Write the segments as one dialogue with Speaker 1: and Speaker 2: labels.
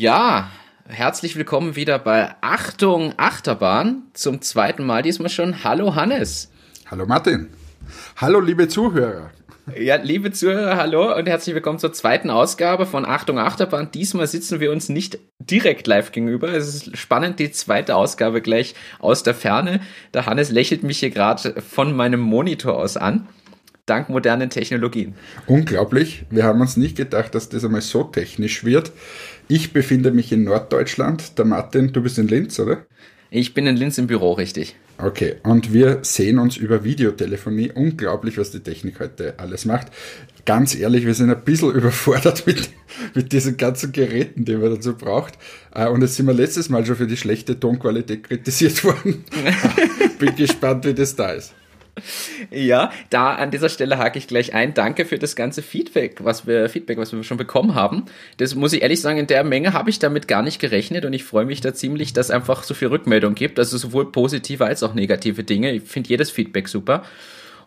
Speaker 1: Ja, herzlich willkommen wieder bei Achtung Achterbahn. Zum zweiten Mal diesmal schon. Hallo Hannes.
Speaker 2: Hallo Martin. Hallo liebe Zuhörer.
Speaker 1: Ja, liebe Zuhörer, hallo und herzlich willkommen zur zweiten Ausgabe von Achtung Achterbahn. Diesmal sitzen wir uns nicht direkt live gegenüber. Es ist spannend, die zweite Ausgabe gleich aus der Ferne. Der Hannes lächelt mich hier gerade von meinem Monitor aus an dank modernen Technologien.
Speaker 2: Unglaublich. Wir haben uns nicht gedacht, dass das einmal so technisch wird. Ich befinde mich in Norddeutschland. Der Martin, du bist in Linz, oder?
Speaker 1: Ich bin in Linz im Büro, richtig.
Speaker 2: Okay, und wir sehen uns über Videotelefonie. Unglaublich, was die Technik heute alles macht. Ganz ehrlich, wir sind ein bisschen überfordert mit, mit diesen ganzen Geräten, die man dazu braucht. Äh, und jetzt sind wir letztes Mal schon für die schlechte Tonqualität kritisiert worden. Bin gespannt, wie das da ist.
Speaker 1: Ja, da an dieser Stelle hake ich gleich ein. Danke für das ganze Feedback, was wir Feedback, was wir schon bekommen haben. Das muss ich ehrlich sagen, in der Menge habe ich damit gar nicht gerechnet und ich freue mich da ziemlich, dass es einfach so viel Rückmeldung gibt, also sowohl positive als auch negative Dinge. Ich finde jedes Feedback super.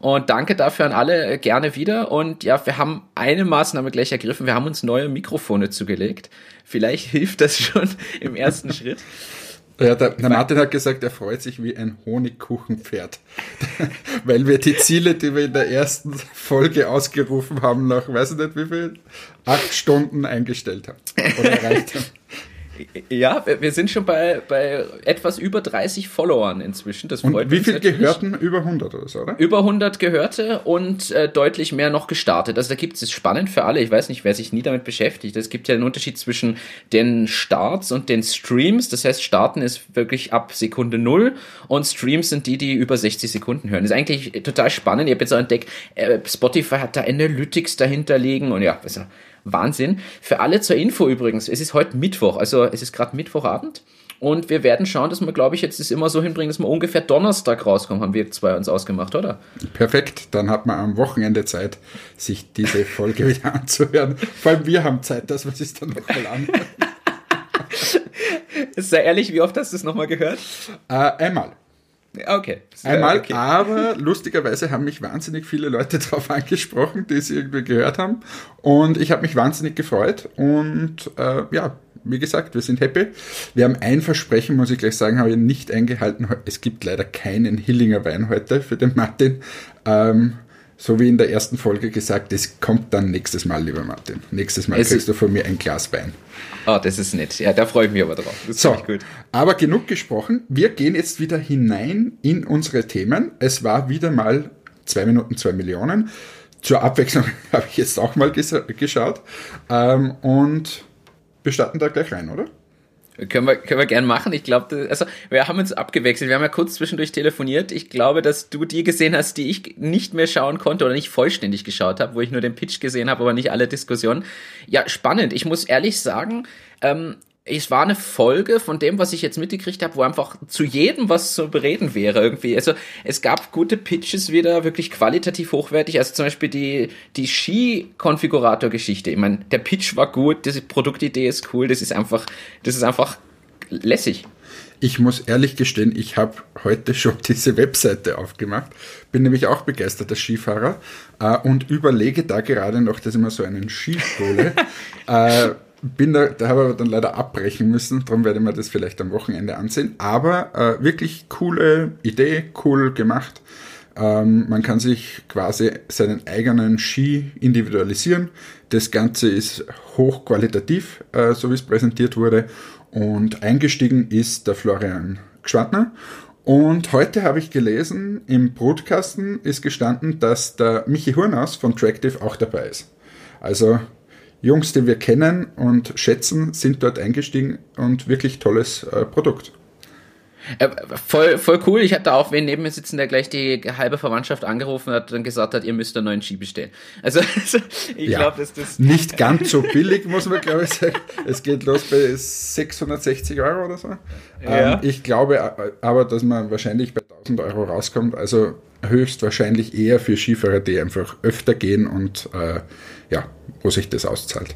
Speaker 1: Und danke dafür an alle äh, gerne wieder. Und ja, wir haben eine Maßnahme gleich ergriffen. Wir haben uns neue Mikrofone zugelegt. Vielleicht hilft das schon im ersten Schritt.
Speaker 2: Ja, der, der Martin hat gesagt, er freut sich wie ein Honigkuchenpferd. Weil wir die Ziele, die wir in der ersten Folge ausgerufen haben, nach weiß ich nicht wie viel, acht Stunden eingestellt haben oder erreicht haben.
Speaker 1: Ja, wir sind schon bei, bei etwas über 30 Followern inzwischen.
Speaker 2: Das freut und wie viel Gehörten? Über 100 oder so, oder?
Speaker 1: Über 100 Gehörte und äh, deutlich mehr noch gestartet. Also da gibt es, spannend für alle, ich weiß nicht, wer sich nie damit beschäftigt. Es gibt ja einen Unterschied zwischen den Starts und den Streams. Das heißt, starten ist wirklich ab Sekunde null und Streams sind die, die über 60 Sekunden hören. Das ist eigentlich total spannend. Ich habe jetzt auch entdeckt, äh, Spotify hat da Analytics dahinter liegen und ja, besser. Wahnsinn. Für alle zur Info übrigens, es ist heute Mittwoch, also es ist gerade Mittwochabend. Und wir werden schauen, dass wir, glaube ich, jetzt das immer so hinbringen, dass wir ungefähr Donnerstag rauskommen, haben wir zwei uns ausgemacht, oder?
Speaker 2: Perfekt, dann hat man am Wochenende Zeit, sich diese Folge wieder anzuhören. Vor allem wir haben Zeit, dass wir es dann nochmal anhören.
Speaker 1: Sei ehrlich, wie oft hast du es nochmal gehört?
Speaker 2: Äh, einmal.
Speaker 1: Okay.
Speaker 2: Einmal, okay. aber lustigerweise haben mich wahnsinnig viele Leute darauf angesprochen, die es irgendwie gehört haben. Und ich habe mich wahnsinnig gefreut. Und äh, ja, wie gesagt, wir sind happy. Wir haben ein Versprechen, muss ich gleich sagen, habe ich nicht eingehalten. Es gibt leider keinen Hillinger Wein heute für den Martin. Ähm, so wie in der ersten Folge gesagt, das kommt dann nächstes Mal, lieber Martin. Nächstes Mal es kriegst du von mir ein Glas Wein.
Speaker 1: Oh, das ist nett. Ja, da freue ich mich aber drauf.
Speaker 2: Das so, gut. aber genug gesprochen. Wir gehen jetzt wieder hinein in unsere Themen. Es war wieder mal zwei Minuten, zwei Millionen. Zur Abwechslung habe ich jetzt auch mal geschaut. Ähm, und wir starten da gleich rein, oder?
Speaker 1: Können wir, können wir gern machen. Ich glaube, also wir haben uns abgewechselt. Wir haben ja kurz zwischendurch telefoniert. Ich glaube, dass du die gesehen hast, die ich nicht mehr schauen konnte oder nicht vollständig geschaut habe, wo ich nur den Pitch gesehen habe, aber nicht alle Diskussionen. Ja, spannend. Ich muss ehrlich sagen, ähm, es war eine Folge von dem, was ich jetzt mitgekriegt habe, wo einfach zu jedem was zu bereden wäre irgendwie. Also es gab gute Pitches wieder, wirklich qualitativ hochwertig. Also zum Beispiel die, die Ski-Konfigurator-Geschichte. Ich meine, der Pitch war gut, diese Produktidee ist cool, das ist einfach, das ist einfach lässig.
Speaker 2: Ich muss ehrlich gestehen, ich habe heute schon diese Webseite aufgemacht, bin nämlich auch begeisterter Skifahrer äh, und überlege da gerade noch, dass ich mir so einen Ski hole. äh, bin da, da habe aber dann leider abbrechen müssen, darum werde ich mir das vielleicht am Wochenende ansehen. Aber äh, wirklich coole Idee, cool gemacht. Ähm, man kann sich quasi seinen eigenen Ski individualisieren. Das Ganze ist hochqualitativ, äh, so wie es präsentiert wurde. Und eingestiegen ist der Florian Gschwandner. Und heute habe ich gelesen, im Brutkasten ist gestanden, dass der Michi Hurnaus von Tractive auch dabei ist. Also Jungs, die wir kennen und schätzen, sind dort eingestiegen und wirklich tolles äh, Produkt.
Speaker 1: Äh, voll, voll cool. Ich hatte auch wen neben mir sitzen, der gleich die halbe Verwandtschaft angerufen hat und gesagt hat, ihr müsst einen neuen Ski bestellen. Also, also
Speaker 2: ich ja, glaube, dass das. Nicht ganz so billig, muss man glaube ich sagen. Es geht los bei 660 Euro oder so. Ja. Ähm, ich glaube aber, dass man wahrscheinlich bei 1000 Euro rauskommt. Also höchstwahrscheinlich eher für Skifahrer, die einfach öfter gehen und äh, ja, wo sich das auszahlt.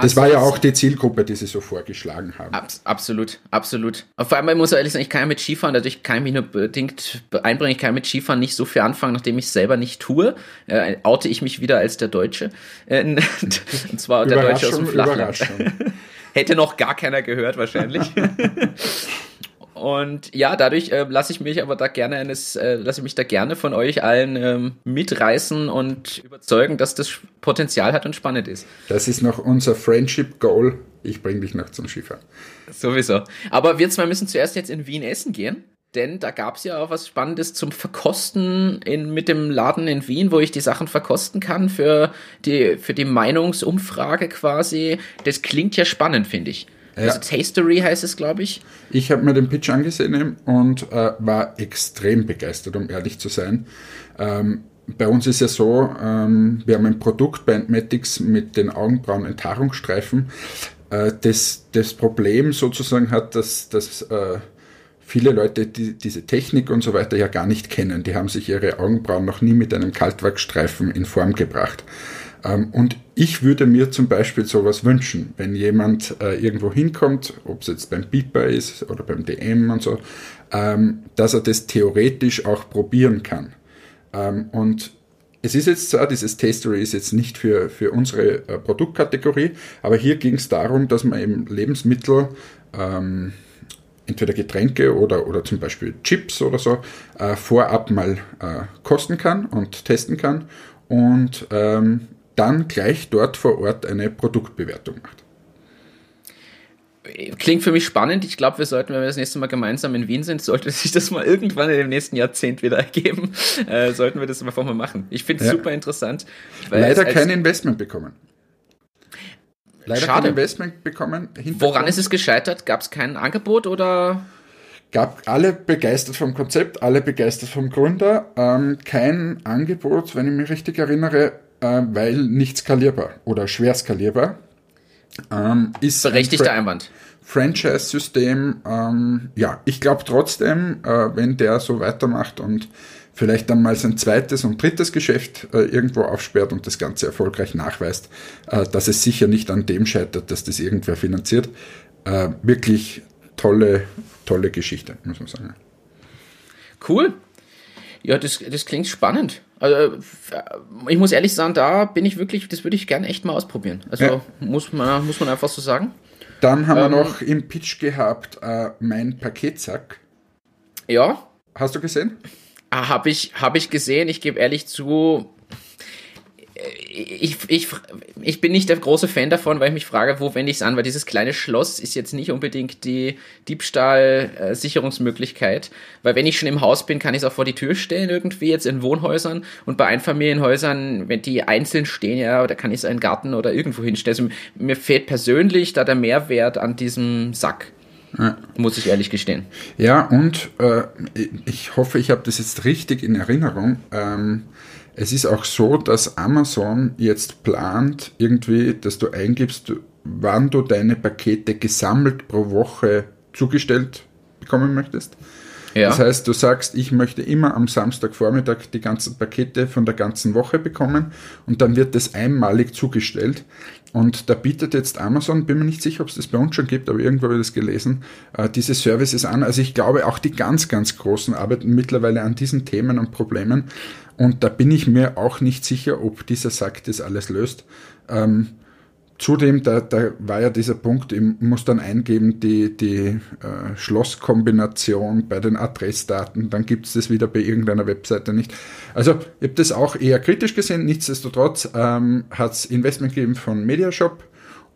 Speaker 2: Das war ja auch die Zielgruppe, die sie so vorgeschlagen haben.
Speaker 1: Abs absolut, absolut. vor allem, ich muss ehrlich sagen, ich kann ja mit Skifahren, dadurch kann ich mich nur bedingt einbringen, ich kann mit Skifahren nicht so viel anfangen, nachdem ich es selber nicht tue. Äh, oute ich mich wieder als der Deutsche. Äh, und zwar der Deutsche aus dem Flachland. Hätte noch gar keiner gehört wahrscheinlich. Und ja, dadurch äh, lasse ich mich aber da gerne eines, äh, lasse ich mich da gerne von euch allen ähm, mitreißen und überzeugen, dass das Potenzial hat und spannend ist.
Speaker 2: Das ist noch unser Friendship Goal. Ich bringe dich noch zum Skifahren.
Speaker 1: Sowieso. Aber wir zwei müssen zuerst jetzt in Wien essen gehen. Denn da gab es ja auch was Spannendes zum Verkosten in, mit dem Laden in Wien, wo ich die Sachen verkosten kann für die, für die Meinungsumfrage quasi. Das klingt ja spannend, finde ich. Ja. Also Tastery heißt es, glaube ich.
Speaker 2: Ich habe mir den Pitch angesehen und äh, war extrem begeistert, um ehrlich zu sein. Ähm, bei uns ist ja so, ähm, wir haben ein Produkt bei Antmatics mit den Augenbrauen-Enthaarungsstreifen. Äh, das, das Problem sozusagen hat, dass, dass äh, viele Leute die, diese Technik und so weiter ja gar nicht kennen. Die haben sich ihre Augenbrauen noch nie mit einem Kaltwachsstreifen in Form gebracht. Ähm, und ich würde mir zum Beispiel sowas wünschen, wenn jemand äh, irgendwo hinkommt, ob es jetzt beim Beeper ist oder beim DM und so, ähm, dass er das theoretisch auch probieren kann. Ähm, und es ist jetzt zwar, dieses Tastery ist jetzt nicht für, für unsere äh, Produktkategorie, aber hier ging es darum, dass man eben Lebensmittel, entweder Getränke oder, oder zum Beispiel Chips oder so, äh, vorab mal äh, kosten kann und testen kann und ähm, dann gleich dort vor Ort eine Produktbewertung macht.
Speaker 1: Klingt für mich spannend. Ich glaube, wir sollten, wenn wir das nächste Mal gemeinsam in Wien sind, sollte sich das mal irgendwann in dem nächsten Jahrzehnt wieder ergeben, äh, sollten wir das einfach mal machen. Ich finde es ja. super interessant.
Speaker 2: Leider kein Investment bekommen. Leider Schade. kein Investment bekommen.
Speaker 1: Woran ist es gescheitert? Gab es kein Angebot oder?
Speaker 2: Gab alle begeistert vom Konzept, alle begeistert vom Gründer. Ähm, kein Angebot, wenn ich mich richtig erinnere, äh, weil nicht skalierbar oder schwer skalierbar.
Speaker 1: Ähm, ist Berechtigter ein Einwand.
Speaker 2: Franchise-System, ähm, ja, ich glaube trotzdem, äh, wenn der so weitermacht und vielleicht dann mal sein zweites und drittes Geschäft äh, irgendwo aufsperrt und das Ganze erfolgreich nachweist, äh, dass es sicher nicht an dem scheitert, dass das irgendwer finanziert. Äh, wirklich tolle, tolle Geschichte, muss man sagen.
Speaker 1: Cool. Ja, das, das klingt spannend. Also, ich muss ehrlich sagen, da bin ich wirklich, das würde ich gerne echt mal ausprobieren. Also, ja. muss, man, muss man einfach so sagen.
Speaker 2: Dann haben ähm, wir noch im Pitch gehabt, äh, mein Paketsack.
Speaker 1: Ja.
Speaker 2: Hast du gesehen?
Speaker 1: Ah, habe ich, hab ich gesehen. Ich gebe ehrlich zu, ich, ich, ich bin nicht der große Fan davon, weil ich mich frage, wo wende ich es an, weil dieses kleine Schloss ist jetzt nicht unbedingt die Diebstahl-Sicherungsmöglichkeit, weil wenn ich schon im Haus bin, kann ich es auch vor die Tür stellen irgendwie, jetzt in Wohnhäusern und bei Einfamilienhäusern, wenn die einzeln stehen, ja, da kann ich es in einen Garten oder irgendwo hinstellen. Also mir fehlt persönlich da der Mehrwert an diesem Sack. Ja. Muss ich ehrlich gestehen.
Speaker 2: Ja, und äh, ich hoffe, ich habe das jetzt richtig in Erinnerung. Ähm, es ist auch so, dass Amazon jetzt plant, irgendwie, dass du eingibst, wann du deine Pakete gesammelt pro Woche zugestellt bekommen möchtest. Ja. Das heißt, du sagst, ich möchte immer am Samstagvormittag die ganzen Pakete von der ganzen Woche bekommen und dann wird das einmalig zugestellt. Und da bietet jetzt Amazon, bin mir nicht sicher, ob es das bei uns schon gibt, aber irgendwo habe ich das gelesen, äh, diese Services an. Also ich glaube, auch die ganz, ganz Großen arbeiten mittlerweile an diesen Themen und Problemen. Und da bin ich mir auch nicht sicher, ob dieser Sack das alles löst. Ähm, zudem, da, da war ja dieser Punkt, ich muss dann eingeben, die, die äh, Schlosskombination bei den Adressdaten, dann gibt es das wieder bei irgendeiner Webseite nicht. Also ich habe das auch eher kritisch gesehen, nichtsdestotrotz ähm, hat es Investment gegeben von Mediashop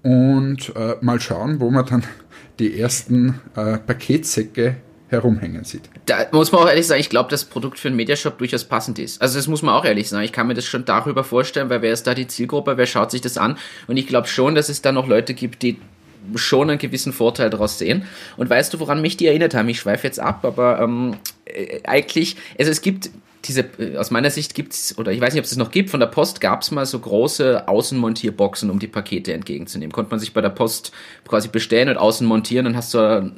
Speaker 2: und äh, mal schauen, wo man dann die ersten äh, Paketsäcke herumhängen sieht.
Speaker 1: Da muss man auch ehrlich sagen, ich glaube, das Produkt für einen Mediashop durchaus passend ist. Also das muss man auch ehrlich sagen. Ich kann mir das schon darüber vorstellen, weil wer ist da die Zielgruppe, wer schaut sich das an? Und ich glaube schon, dass es da noch Leute gibt, die schon einen gewissen Vorteil daraus sehen. Und weißt du, woran mich die erinnert haben? Ich schweife jetzt ab, aber ähm, äh, eigentlich, also es gibt diese, äh, aus meiner Sicht gibt's oder ich weiß nicht, ob es das noch gibt, von der Post gab's mal so große Außenmontierboxen, um die Pakete entgegenzunehmen. Konnte man sich bei der Post quasi bestellen und außen montieren, dann hast du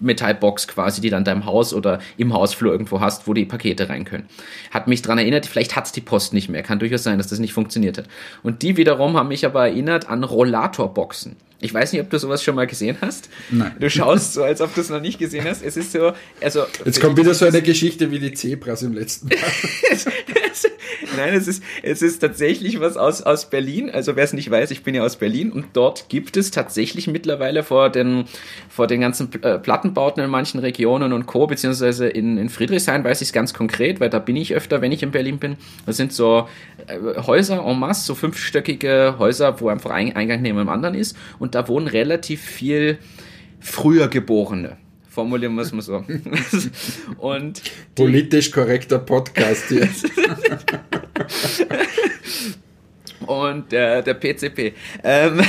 Speaker 1: Metallbox quasi, die dann deinem Haus oder im Hausflur irgendwo hast, wo die Pakete rein können. Hat mich dran erinnert, vielleicht hat's die Post nicht mehr. Kann durchaus sein, dass das nicht funktioniert hat. Und die wiederum haben mich aber erinnert an Rollatorboxen. Ich weiß nicht, ob du sowas schon mal gesehen hast.
Speaker 2: Nein.
Speaker 1: Du schaust so, als ob du es noch nicht gesehen hast. Es ist so, also.
Speaker 2: Jetzt kommt wieder so eine Geschichte wie die Zebras im letzten Mal.
Speaker 1: Nein, es ist, es ist tatsächlich was aus, aus Berlin. Also wer es nicht weiß, ich bin ja aus Berlin und dort gibt es tatsächlich mittlerweile vor den, vor den ganzen äh, Plattenbauten in manchen Regionen und Co., beziehungsweise in, in Friedrichshain weiß ich es ganz konkret, weil da bin ich öfter, wenn ich in Berlin bin. Das sind so äh, Häuser en masse, so fünfstöckige Häuser, wo einfach ein Eingang neben dem anderen ist und da wohnen relativ viel früher Geborene formulieren wir es mal so. und
Speaker 2: Politisch korrekter Podcast hier.
Speaker 1: und der, der PCP. Ähm,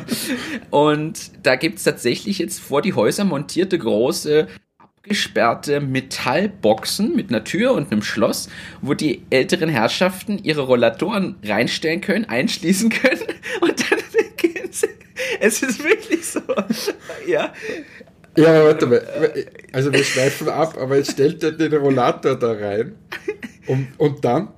Speaker 1: und da gibt es tatsächlich jetzt vor die Häuser montierte große abgesperrte Metallboxen mit einer Tür und einem Schloss, wo die älteren Herrschaften ihre Rollatoren reinstellen können, einschließen können und dann gehen sie. Es ist wirklich so. Ja,
Speaker 2: ja, warte mal. Also wir schweifen ab, aber jetzt stellt er den Rollator da rein und, und dann?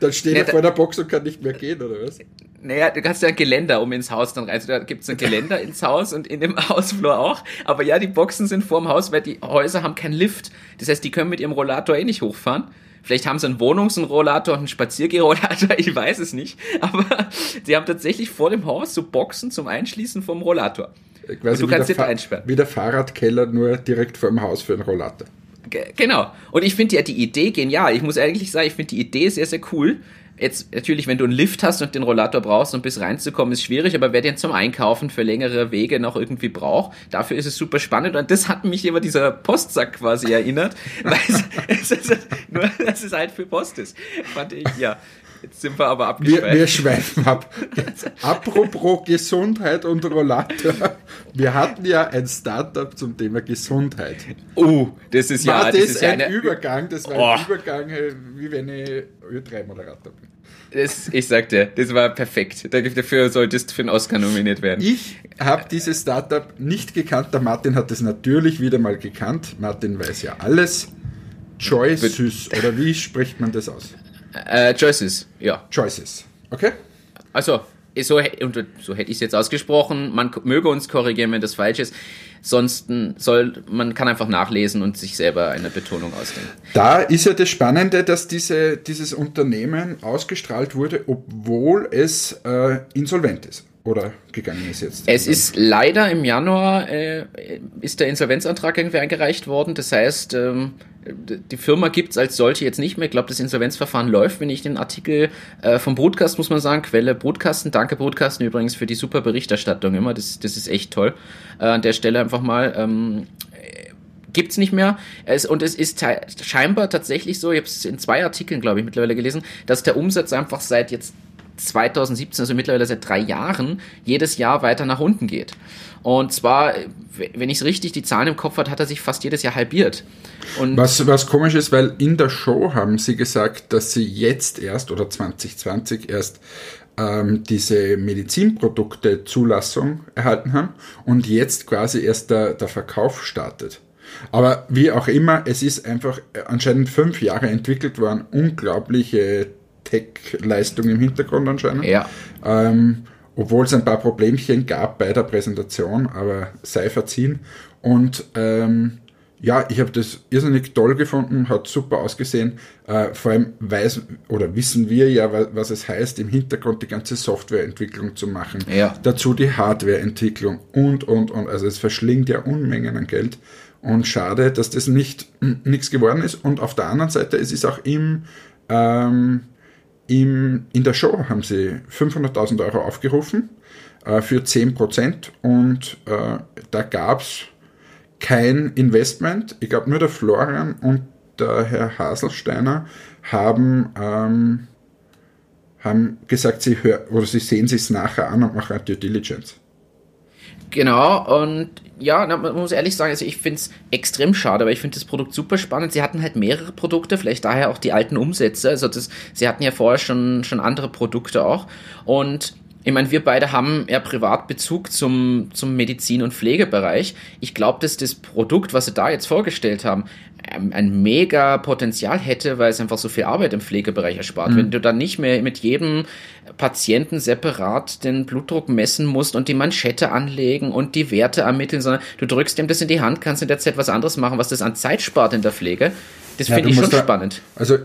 Speaker 2: Dann steht ja, er vor der Box und kann nicht mehr gehen, oder was?
Speaker 1: Naja, du hast ja ein Geländer, um ins Haus dann rein. Also da gibt es ein Geländer ins Haus und in dem Hausflur auch. Aber ja, die Boxen sind vorm Haus, weil die Häuser haben keinen Lift. Das heißt, die können mit ihrem Rollator eh nicht hochfahren. Vielleicht haben sie einen Wohnungsrollator und einen Spaziergerollator, ich weiß es nicht. Aber sie haben tatsächlich vor dem Haus so Boxen zum Einschließen vom Rollator.
Speaker 2: Quasi und du kannst da einsperren. Wie der Fahrradkeller, nur direkt vor dem Haus für einen Rollator.
Speaker 1: Genau. Und ich finde ja die Idee genial. Ich muss eigentlich sagen, ich finde die Idee sehr, sehr cool. Jetzt natürlich, wenn du einen Lift hast und den Rollator brauchst, um bis reinzukommen, ist schwierig, aber wer den zum Einkaufen für längere Wege noch irgendwie braucht, dafür ist es super spannend. Und das hat mich immer dieser Postsack quasi erinnert, weil es, es ist nur, dass es halt für Post ist. Fand ich, ja. Jetzt sind wir aber
Speaker 2: abgeschweift. Wir, wir schweifen ab. Apropos Gesundheit und Rollator. Wir hatten ja ein Startup zum Thema Gesundheit.
Speaker 1: Oh, das ist
Speaker 2: war
Speaker 1: ja
Speaker 2: das,
Speaker 1: das ist
Speaker 2: ein
Speaker 1: eine
Speaker 2: Übergang. Das war oh. ein Übergang, wie wenn ich Ö3-Moderator bin.
Speaker 1: Das, ich sagte, das war perfekt. Dafür solltest du für einen Oscar nominiert werden.
Speaker 2: Ich habe dieses Startup nicht gekannt. Der Martin hat es natürlich wieder mal gekannt. Martin weiß ja alles. Choices, oder wie spricht man das aus?
Speaker 1: Äh, Choices, ja.
Speaker 2: Choices, okay.
Speaker 1: Also, so, so hätte ich es jetzt ausgesprochen. Man möge uns korrigieren, wenn das falsch ist. Sonst soll, man kann einfach nachlesen und sich selber eine Betonung ausdenken.
Speaker 2: Da ist ja das Spannende, dass diese, dieses Unternehmen ausgestrahlt wurde, obwohl es äh, insolvent ist oder gegangen ist jetzt?
Speaker 1: Es ist leider im Januar äh, ist der Insolvenzantrag irgendwie eingereicht worden. Das heißt, ähm, die Firma gibt es als solche jetzt nicht mehr. Ich glaube, das Insolvenzverfahren läuft, wenn ich den Artikel äh, vom Broadcast, muss man sagen, Quelle Broadcasten. Danke Broadcasten übrigens für die super Berichterstattung immer. Das, das ist echt toll. Äh, an der Stelle einfach mal. Ähm, gibt's nicht mehr. Es, und es ist scheinbar tatsächlich so, ich habe es in zwei Artikeln, glaube ich, mittlerweile gelesen, dass der Umsatz einfach seit jetzt 2017, also mittlerweile seit drei Jahren, jedes Jahr weiter nach unten geht. Und zwar, wenn ich es richtig die Zahlen im Kopf hat, hat er sich fast jedes Jahr halbiert.
Speaker 2: Und was, was komisch ist, weil in der Show haben sie gesagt, dass sie jetzt erst oder 2020 erst ähm, diese Medizinprodukte Zulassung erhalten haben und jetzt quasi erst der, der Verkauf startet. Aber wie auch immer, es ist einfach anscheinend fünf Jahre entwickelt worden, unglaubliche Tech-Leistung im Hintergrund anscheinend.
Speaker 1: Ja.
Speaker 2: Ähm, obwohl es ein paar Problemchen gab bei der Präsentation, aber sei verziehen. Und ähm, ja, ich habe das irrsinnig toll gefunden, hat super ausgesehen. Äh, vor allem weiß oder wissen wir ja, was es heißt, im Hintergrund die ganze Softwareentwicklung zu machen.
Speaker 1: Ja.
Speaker 2: Dazu die Hardwareentwicklung und, und, und. Also es verschlingt ja Unmengen an Geld. Und schade, dass das nicht nichts geworden ist. Und auf der anderen Seite, es ist auch im ähm, im, in der Show haben sie 500.000 Euro aufgerufen äh, für 10% und äh, da gab es kein Investment. Ich glaube, nur der Florian und der Herr Haselsteiner haben, ähm, haben gesagt, sie, hör, oder sie sehen sich nachher an und machen eine Due Diligence.
Speaker 1: Genau, und ja, man muss ehrlich sagen, also ich finde es extrem schade, weil ich finde das Produkt super spannend. Sie hatten halt mehrere Produkte, vielleicht daher auch die alten Umsätze. Also das, sie hatten ja vorher schon, schon andere Produkte auch. Und ich meine, wir beide haben ja Privatbezug zum, zum Medizin- und Pflegebereich. Ich glaube, dass das Produkt, was sie da jetzt vorgestellt haben, ein mega Potenzial hätte, weil es einfach so viel Arbeit im Pflegebereich erspart. Mhm. Wenn du dann nicht mehr mit jedem Patienten separat den Blutdruck messen musst und die Manschette anlegen und die Werte ermitteln, sondern du drückst ihm das in die Hand, kannst in der Zeit was anderes machen, was das an Zeit spart in der Pflege. Das ja, finde ich schon da, spannend.
Speaker 2: Also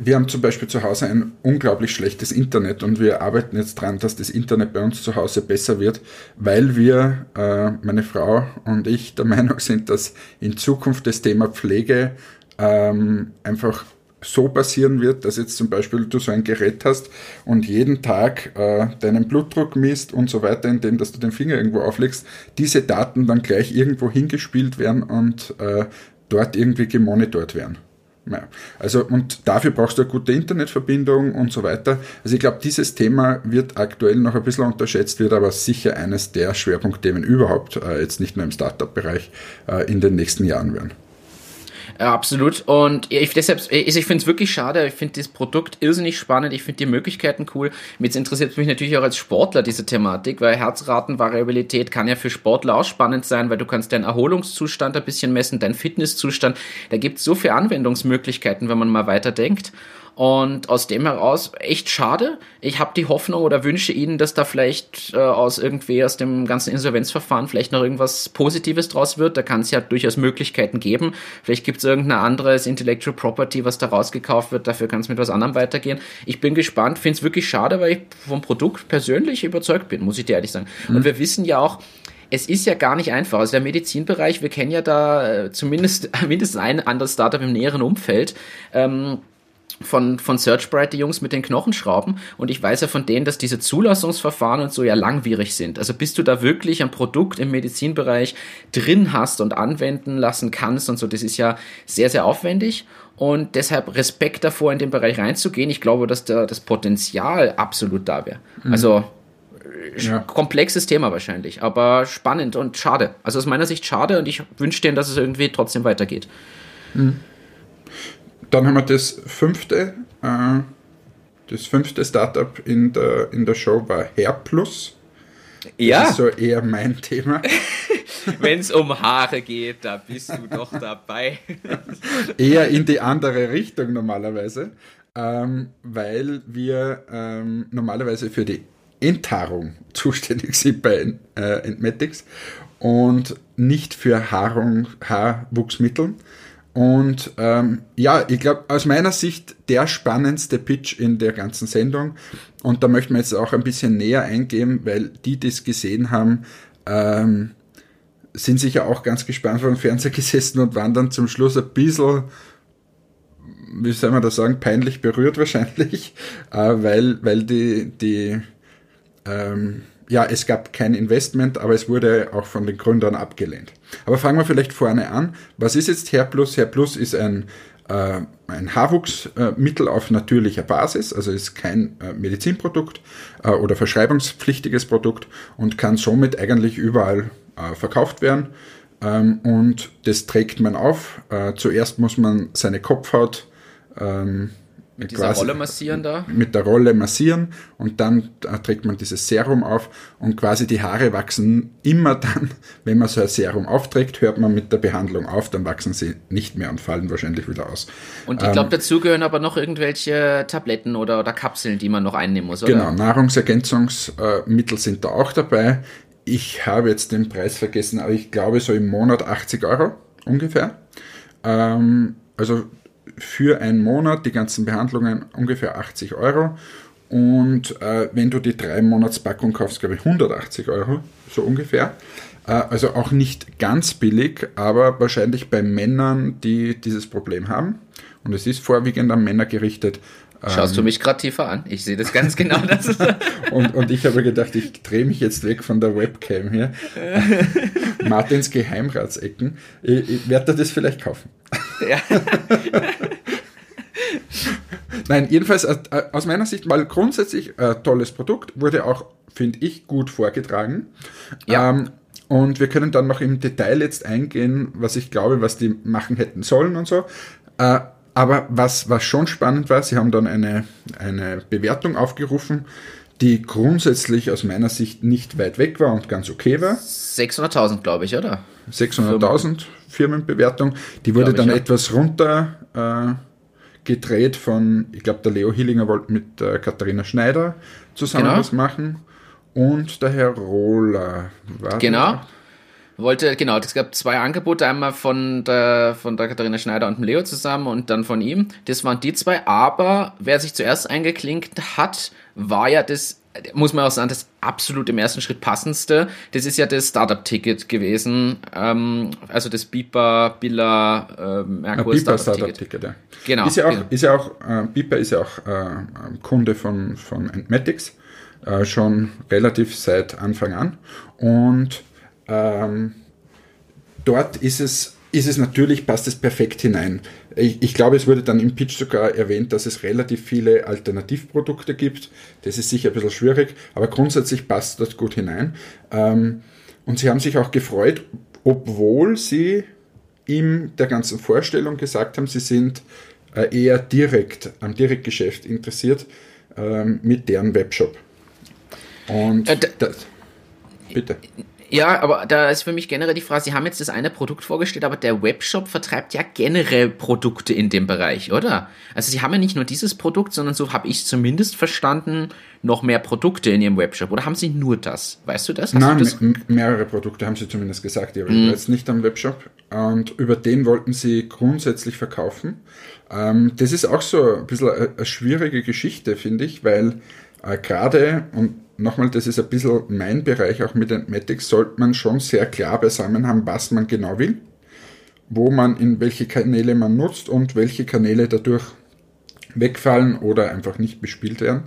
Speaker 2: wir haben zum Beispiel zu Hause ein unglaublich schlechtes Internet und wir arbeiten jetzt dran, dass das Internet bei uns zu Hause besser wird, weil wir, äh, meine Frau und ich, der Meinung sind, dass in Zukunft das Thema Pflege ähm, einfach so passieren wird, dass jetzt zum Beispiel du so ein Gerät hast und jeden Tag äh, deinen Blutdruck misst und so weiter, indem dass du den Finger irgendwo auflegst, diese Daten dann gleich irgendwo hingespielt werden und äh, dort irgendwie gemonitort werden. Ja. Also, und dafür brauchst du eine gute Internetverbindung und so weiter. Also ich glaube, dieses Thema wird aktuell noch ein bisschen unterschätzt, wird aber sicher eines der Schwerpunktthemen überhaupt, äh, jetzt nicht nur im Startup-Bereich, äh, in den nächsten Jahren werden.
Speaker 1: Ja, absolut. Und ich, deshalb, ich, finde es wirklich schade. Ich finde das Produkt irrsinnig spannend. Ich finde die Möglichkeiten cool. Jetzt interessiert mich natürlich auch als Sportler diese Thematik, weil Herzratenvariabilität kann ja für Sportler auch spannend sein, weil du kannst deinen Erholungszustand ein bisschen messen, deinen Fitnesszustand. Da gibt es so viele Anwendungsmöglichkeiten, wenn man mal weiterdenkt. Und aus dem heraus echt schade. Ich habe die Hoffnung oder wünsche Ihnen, dass da vielleicht äh, aus irgendwie aus dem ganzen Insolvenzverfahren vielleicht noch irgendwas Positives draus wird. Da kann es ja durchaus Möglichkeiten geben. Vielleicht gibt es irgendein anderes Intellectual Property, was da rausgekauft wird. Dafür kann es mit was anderem weitergehen. Ich bin gespannt, finde es wirklich schade, weil ich vom Produkt persönlich überzeugt bin, muss ich dir ehrlich sagen. Mhm. Und wir wissen ja auch, es ist ja gar nicht einfach. Also der Medizinbereich, wir kennen ja da äh, zumindest mindestens ein anderes Startup im näheren Umfeld. Ähm, von, von Searchbright, die Jungs mit den Knochenschrauben. Und ich weiß ja von denen, dass diese Zulassungsverfahren und so ja langwierig sind. Also bis du da wirklich ein Produkt im Medizinbereich drin hast und anwenden lassen kannst und so, das ist ja sehr, sehr aufwendig. Und deshalb Respekt davor, in den Bereich reinzugehen. Ich glaube, dass da das Potenzial absolut da wäre. Mhm. Also ja. komplexes Thema wahrscheinlich, aber spannend und schade. Also aus meiner Sicht schade und ich wünsche denen, dass es irgendwie trotzdem weitergeht. Mhm.
Speaker 2: Dann haben wir das fünfte, äh, das fünfte Startup in der, in der Show war Hairplus.
Speaker 1: Ja.
Speaker 2: Das ist so eher mein Thema.
Speaker 1: Wenn es um Haare geht, da bist du doch dabei.
Speaker 2: eher in die andere Richtung normalerweise, ähm, weil wir ähm, normalerweise für die Enthaarung zuständig sind bei äh, Entmatics und nicht für Haarung, Haarwuchsmitteln. Und ähm, ja, ich glaube, aus meiner Sicht der spannendste Pitch in der ganzen Sendung. Und da möchten wir jetzt auch ein bisschen näher eingehen, weil die, die es gesehen haben, ähm, sind sicher auch ganz gespannt vor dem Fernseher gesessen und waren dann zum Schluss ein bisschen, wie soll man das sagen, peinlich berührt wahrscheinlich, äh, weil, weil die, die ähm, ja, es gab kein Investment, aber es wurde auch von den Gründern abgelehnt. Aber fangen wir vielleicht vorne an. Was ist jetzt Hairplus? Hairplus ist ein, äh, ein Haarwuchsmittel äh, auf natürlicher Basis, also ist kein äh, Medizinprodukt äh, oder verschreibungspflichtiges Produkt und kann somit eigentlich überall äh, verkauft werden. Ähm, und das trägt man auf. Äh, zuerst muss man seine Kopfhaut ähm,
Speaker 1: mit dieser Rolle massieren da?
Speaker 2: Mit der Rolle massieren und dann trägt man dieses Serum auf und quasi die Haare wachsen immer dann, wenn man so ein Serum aufträgt, hört man mit der Behandlung auf, dann wachsen sie nicht mehr und fallen wahrscheinlich wieder aus.
Speaker 1: Und ich glaube, ähm, dazu gehören aber noch irgendwelche Tabletten oder, oder Kapseln, die man noch einnehmen muss,
Speaker 2: oder? Genau, Nahrungsergänzungsmittel sind da auch dabei. Ich habe jetzt den Preis vergessen, aber ich glaube so im Monat 80 Euro ungefähr. Ähm, also für einen Monat die ganzen Behandlungen ungefähr 80 Euro. Und äh, wenn du die drei Monatspackung kaufst, glaube ich 180 Euro, so ungefähr. Äh, also auch nicht ganz billig, aber wahrscheinlich bei Männern, die dieses Problem haben. Und es ist vorwiegend an Männer gerichtet.
Speaker 1: Schaust du ähm, mich gerade tiefer an? Ich sehe das ganz genau.
Speaker 2: Und, und ich habe gedacht, ich drehe mich jetzt weg von der Webcam hier. Martins Geheimratsecken. Ich, ich werde das vielleicht kaufen. Ja. Nein, jedenfalls äh, äh, aus meiner Sicht mal grundsätzlich ein äh, tolles Produkt, wurde auch, finde ich, gut vorgetragen. Ja. Ähm, und wir können dann noch im Detail jetzt eingehen, was ich glaube, was die machen hätten sollen und so. Äh, aber was, was schon spannend war, sie haben dann eine, eine Bewertung aufgerufen, die grundsätzlich aus meiner Sicht nicht weit weg war und ganz okay war.
Speaker 1: 600.000, glaube ich, oder?
Speaker 2: 600.000 Firmenbewertung. Die wurde dann etwas runter äh, gedreht von, ich glaube, der Leo Hillinger wollte mit äh, Katharina Schneider zusammen genau. was machen und der Herr Rohler.
Speaker 1: Genau. Wollte, genau, es gab zwei Angebote, einmal von der, von der Katharina Schneider und dem Leo zusammen und dann von ihm. Das waren die zwei, aber wer sich zuerst eingeklinkt hat, war ja das muss man auch sagen, das absolut im ersten Schritt passendste, das ist ja das Startup-Ticket gewesen, ähm, also das Beeper, Billa, äh, Merkur
Speaker 2: ja, Startup-Ticket. Startup ja. Genau. Ist ja auch, genau. ist ja auch äh, Beeper ist ja auch äh, Kunde von, von Entmatics, äh, schon relativ seit Anfang an und ähm, dort ist es ist es natürlich, passt es perfekt hinein. Ich, ich, glaube, es wurde dann im Pitch sogar erwähnt, dass es relativ viele Alternativprodukte gibt. Das ist sicher ein bisschen schwierig, aber grundsätzlich passt das gut hinein. Ähm, und sie haben sich auch gefreut, obwohl sie in der ganzen Vorstellung gesagt haben, sie sind äh, eher direkt am Direktgeschäft interessiert ähm, mit deren Webshop. Und äh, das,
Speaker 1: bitte. Ja, aber da ist für mich generell die Frage, Sie haben jetzt das eine Produkt vorgestellt, aber der Webshop vertreibt ja generell Produkte in dem Bereich, oder? Also Sie haben ja nicht nur dieses Produkt, sondern so habe ich zumindest verstanden, noch mehr Produkte in Ihrem Webshop. Oder haben Sie nur das? Weißt du das? Hast
Speaker 2: Nein,
Speaker 1: du das?
Speaker 2: mehrere Produkte haben Sie zumindest gesagt. Ich mm. jetzt nicht am Webshop. Und über den wollten Sie grundsätzlich verkaufen. Ähm, das ist auch so ein bisschen eine schwierige Geschichte, finde ich, weil äh, gerade, und nochmal, das ist ein bisschen mein Bereich, auch mit Entmatics, sollte man schon sehr klar beisammen haben, was man genau will, wo man in welche Kanäle man nutzt und welche Kanäle dadurch wegfallen oder einfach nicht bespielt werden.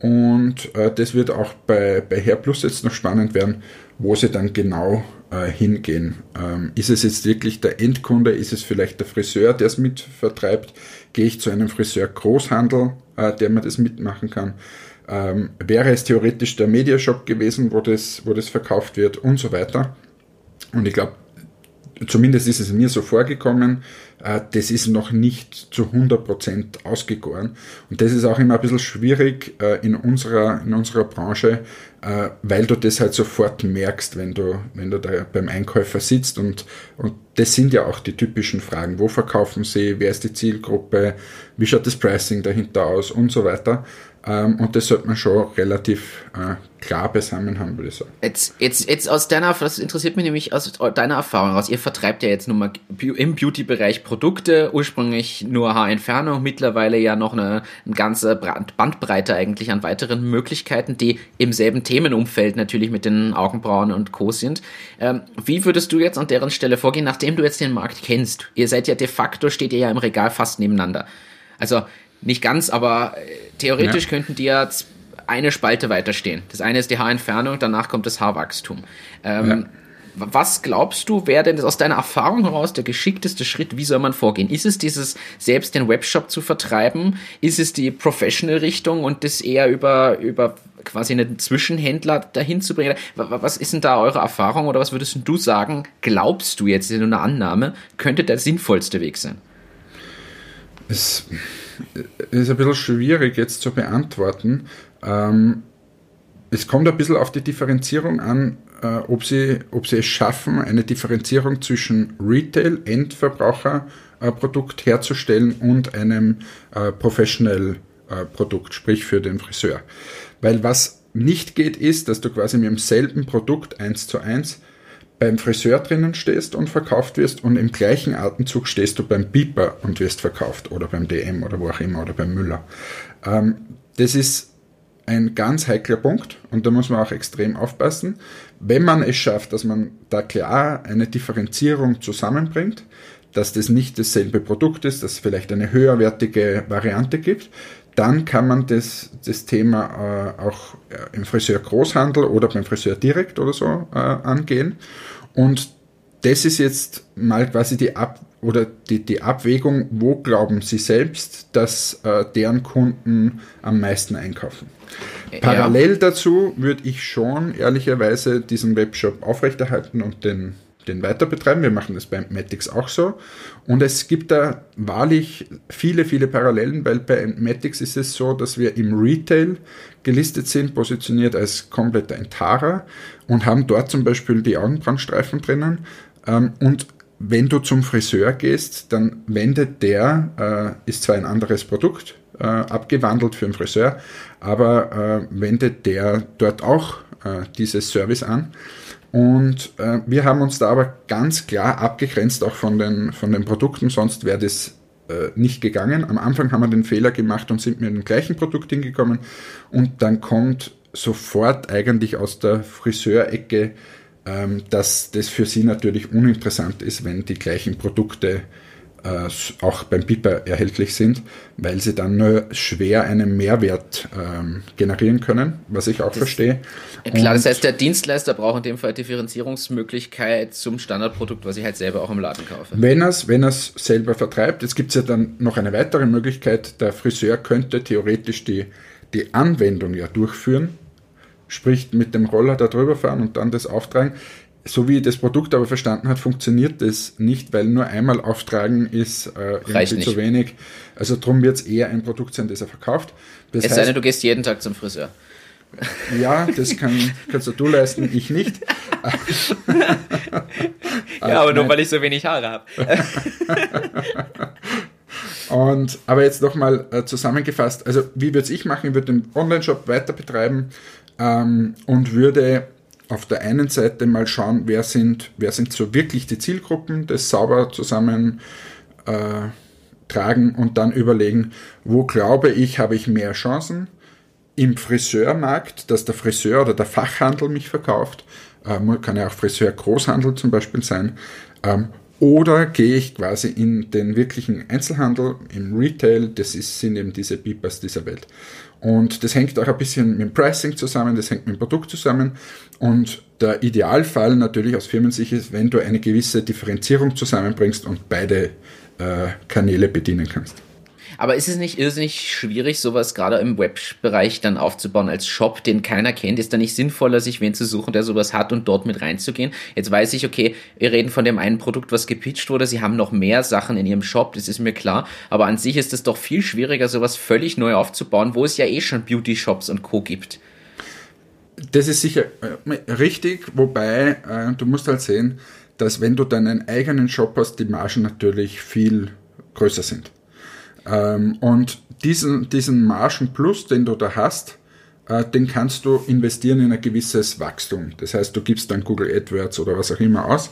Speaker 2: Und äh, das wird auch bei, bei Hair Plus jetzt noch spannend werden, wo sie dann genau äh, hingehen. Ähm, ist es jetzt wirklich der Endkunde? Ist es vielleicht der Friseur, der es mitvertreibt? Gehe ich zu einem Friseur Großhandel, äh, der mir das mitmachen kann? Ähm, wäre es theoretisch der Mediashop gewesen, wo das, wo das verkauft wird und so weiter. Und ich glaube, zumindest ist es mir so vorgekommen, äh, das ist noch nicht zu 100% ausgegoren. Und das ist auch immer ein bisschen schwierig äh, in, unserer, in unserer Branche, äh, weil du das halt sofort merkst, wenn du, wenn du da beim Einkäufer sitzt. Und, und das sind ja auch die typischen Fragen. Wo verkaufen sie? Wer ist die Zielgruppe? Wie schaut das Pricing dahinter aus? Und so weiter. Ähm, und das sollte man schon relativ äh, klar beisammen haben, würde ich sagen.
Speaker 1: Jetzt, jetzt, jetzt aus deiner, das interessiert mich nämlich aus deiner Erfahrung aus. Ihr vertreibt ja jetzt nun mal im Beauty-Bereich Produkte, ursprünglich nur Haarentfernung, mittlerweile ja noch eine, eine ganze Bandbreite eigentlich an weiteren Möglichkeiten, die im selben Themenumfeld natürlich mit den Augenbrauen und Co. sind. Ähm, wie würdest du jetzt an deren Stelle vorgehen, nachdem du jetzt den Markt kennst? Ihr seid ja de facto, steht ihr ja im Regal fast nebeneinander. Also nicht ganz, aber äh, theoretisch ja. könnten die ja eine Spalte weiterstehen. Das eine ist die Haarentfernung, danach kommt das Haarwachstum. Ähm, ja. Was glaubst du, wäre denn aus deiner Erfahrung heraus der geschickteste Schritt? Wie soll man vorgehen? Ist es dieses, selbst den Webshop zu vertreiben? Ist es die Professional-Richtung und das eher über, über quasi einen Zwischenhändler dahin zu bringen? Was ist denn da eure Erfahrung oder was würdest du sagen? Glaubst du jetzt in einer Annahme, könnte der sinnvollste Weg sein?
Speaker 2: Es ist ein bisschen schwierig jetzt zu beantworten. Ähm, es kommt ein bisschen auf die Differenzierung an, äh, ob, sie, ob sie es schaffen, eine Differenzierung zwischen Retail, Endverbraucherprodukt äh, herzustellen und einem äh, Professional-Produkt, sprich für den Friseur. Weil was nicht geht, ist, dass du quasi mit demselben Produkt eins zu eins beim Friseur drinnen stehst und verkauft wirst und im gleichen Atemzug stehst du beim Beeper und wirst verkauft oder beim DM oder wo auch immer oder beim Müller. Ähm, das ist ein ganz heikler Punkt und da muss man auch extrem aufpassen. Wenn man es schafft, dass man da klar eine Differenzierung zusammenbringt, dass das nicht dasselbe Produkt ist, dass es vielleicht eine höherwertige Variante gibt, dann kann man das, das Thema äh, auch äh, im Friseur Großhandel oder beim Friseur direkt oder so äh, angehen. Und das ist jetzt mal quasi die Ab oder die, die Abwägung, wo glauben Sie selbst, dass äh, deren Kunden am meisten einkaufen. Ja. Parallel dazu würde ich schon ehrlicherweise diesen Webshop aufrechterhalten und den den weiter betreiben. Wir machen das bei Matics auch so. Und es gibt da wahrlich viele, viele Parallelen, weil bei Matics ist es so, dass wir im Retail gelistet sind, positioniert als kompletter Entara und haben dort zum Beispiel die Augenbrandstreifen drinnen. Ähm, und wenn du zum Friseur gehst, dann wendet der, äh, ist zwar ein anderes Produkt, äh, abgewandelt für den Friseur, aber äh, wendet der dort auch dieses Service an. Und äh, wir haben uns da aber ganz klar abgegrenzt auch von den, von den Produkten, sonst wäre das äh, nicht gegangen. Am Anfang haben wir den Fehler gemacht und sind mit dem gleichen Produkt hingekommen und dann kommt sofort eigentlich aus der Friseurecke, ähm, dass das für sie natürlich uninteressant ist, wenn die gleichen Produkte äh, auch beim Piper erhältlich sind, weil sie dann nur schwer einen Mehrwert ähm, generieren können, was ich auch das, verstehe.
Speaker 1: Klar, das heißt, der Dienstleister braucht in dem Fall Differenzierungsmöglichkeit zum Standardprodukt, was ich halt selber auch im Laden kaufe.
Speaker 2: Wenn er es wenn er's selber vertreibt, jetzt gibt es ja dann noch eine weitere Möglichkeit, der Friseur könnte theoretisch die, die Anwendung ja durchführen, sprich mit dem Roller da drüber fahren und dann das auftragen so wie das Produkt aber verstanden hat, funktioniert das nicht, weil nur einmal auftragen ist äh, irgendwie zu wenig. Also darum wird es eher ein Produkt sein, das er verkauft.
Speaker 1: Das es sei denn, du gehst jeden Tag zum Friseur.
Speaker 2: Ja, das kann, kannst du leisten, ich nicht.
Speaker 1: ja, aber nur weil ich so wenig Haare habe.
Speaker 2: Und, aber jetzt nochmal äh, zusammengefasst, also wie würde ich machen? Ich würde den Online-Shop weiter betreiben ähm, und würde auf der einen Seite mal schauen, wer sind, wer sind so wirklich die Zielgruppen, das sauber zusammen äh, tragen und dann überlegen, wo glaube ich, habe ich mehr Chancen im Friseurmarkt, dass der Friseur oder der Fachhandel mich verkauft, äh, kann ja auch Friseur Großhandel zum Beispiel sein, ähm, oder gehe ich quasi in den wirklichen Einzelhandel, im Retail, das ist, sind eben diese Beepers dieser Welt. Und das hängt auch ein bisschen mit dem Pricing zusammen, das hängt mit dem Produkt zusammen. Und der Idealfall natürlich aus Firmensicht ist, wenn du eine gewisse Differenzierung zusammenbringst und beide äh, Kanäle bedienen kannst.
Speaker 1: Aber ist es nicht irrsinnig schwierig, sowas gerade im Webbereich dann aufzubauen als Shop, den keiner kennt? Ist da nicht sinnvoller, sich wen zu suchen, der sowas hat und dort mit reinzugehen? Jetzt weiß ich, okay, wir reden von dem einen Produkt, was gepitcht wurde. Sie haben noch mehr Sachen in ihrem Shop, das ist mir klar. Aber an sich ist es doch viel schwieriger, sowas völlig neu aufzubauen, wo es ja eh schon Beauty-Shops und Co. gibt.
Speaker 2: Das ist sicher äh, richtig, wobei äh, du musst halt sehen, dass wenn du deinen eigenen Shop hast, die Margen natürlich viel größer sind. Ähm, und diesen, diesen Margen Plus, den du da hast, äh, den kannst du investieren in ein gewisses Wachstum. Das heißt, du gibst dann Google AdWords oder was auch immer aus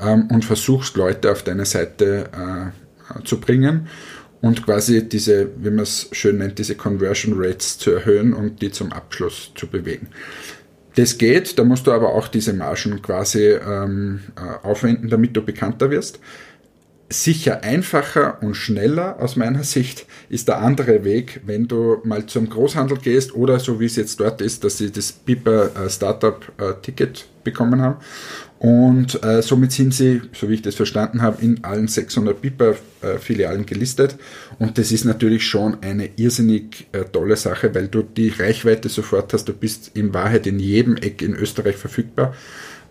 Speaker 2: ähm, und versuchst Leute auf deine Seite äh, zu bringen und quasi diese, wie man es schön nennt, diese Conversion Rates zu erhöhen und die zum Abschluss zu bewegen. Das geht, da musst du aber auch diese Margen quasi ähm, äh, aufwenden, damit du bekannter wirst sicher einfacher und schneller aus meiner Sicht ist der andere Weg, wenn du mal zum Großhandel gehst oder so wie es jetzt dort ist, dass sie das Piper äh, Startup äh, Ticket bekommen haben. Und äh, somit sind sie, so wie ich das verstanden habe, in allen 600 Piper äh, gelistet. Und das ist natürlich schon eine irrsinnig äh, tolle Sache, weil du die Reichweite sofort hast. Du bist in Wahrheit in jedem Eck in Österreich verfügbar.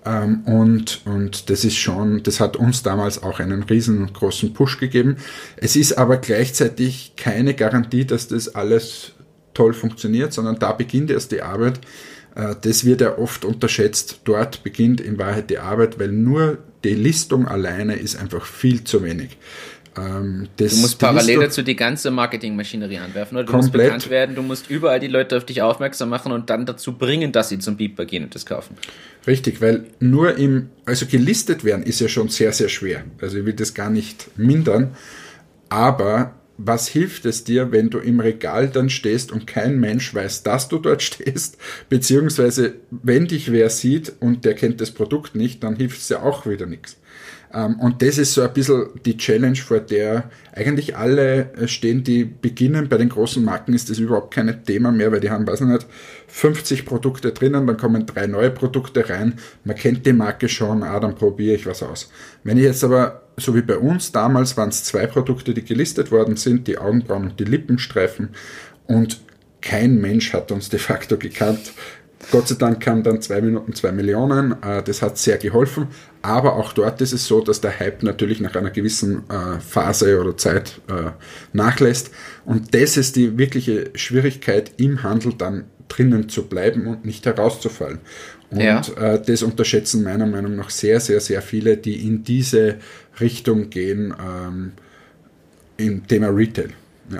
Speaker 2: Ähm, und, und das ist schon, das hat uns damals auch einen riesengroßen Push gegeben. Es ist aber gleichzeitig keine Garantie, dass das alles toll funktioniert, sondern da beginnt erst die Arbeit. Äh, das wird ja oft unterschätzt. Dort beginnt in Wahrheit die Arbeit, weil nur die Listung alleine ist einfach viel zu wenig.
Speaker 1: Ähm, das, du musst parallel dazu die ganze Marketingmaschinerie anwerfen. Oder? Du komplett. musst bekannt werden, du musst überall die Leute auf dich aufmerksam machen und dann dazu bringen, dass sie zum Beeper gehen und das kaufen.
Speaker 2: Richtig, weil nur im, also gelistet werden ist ja schon sehr, sehr schwer. Also ich will das gar nicht mindern. Aber was hilft es dir, wenn du im Regal dann stehst und kein Mensch weiß, dass du dort stehst, beziehungsweise wenn dich wer sieht und der kennt das Produkt nicht, dann hilft es ja auch wieder nichts. Ähm, und das ist so ein bisschen die Challenge, vor der eigentlich alle äh, stehen, die beginnen. Bei den großen Marken ist das überhaupt kein Thema mehr, weil die haben, weiß ich nicht, 50 Produkte drinnen, dann kommen drei neue Produkte rein. Man kennt die Marke schon, ah, dann probiere ich was aus. Wenn ich jetzt aber, so wie bei uns, damals waren es zwei Produkte, die gelistet worden sind, die Augenbrauen und die Lippenstreifen. Und kein Mensch hat uns de facto gekannt. Gott sei Dank kamen dann zwei Minuten zwei Millionen. Äh, das hat sehr geholfen. Aber auch dort ist es so, dass der Hype natürlich nach einer gewissen äh, Phase oder Zeit äh, nachlässt. Und das ist die wirkliche Schwierigkeit im Handel dann drinnen zu bleiben und nicht herauszufallen. Und ja. äh, das unterschätzen meiner Meinung nach sehr, sehr, sehr viele, die in diese Richtung gehen ähm, im Thema Retail.
Speaker 1: Ja.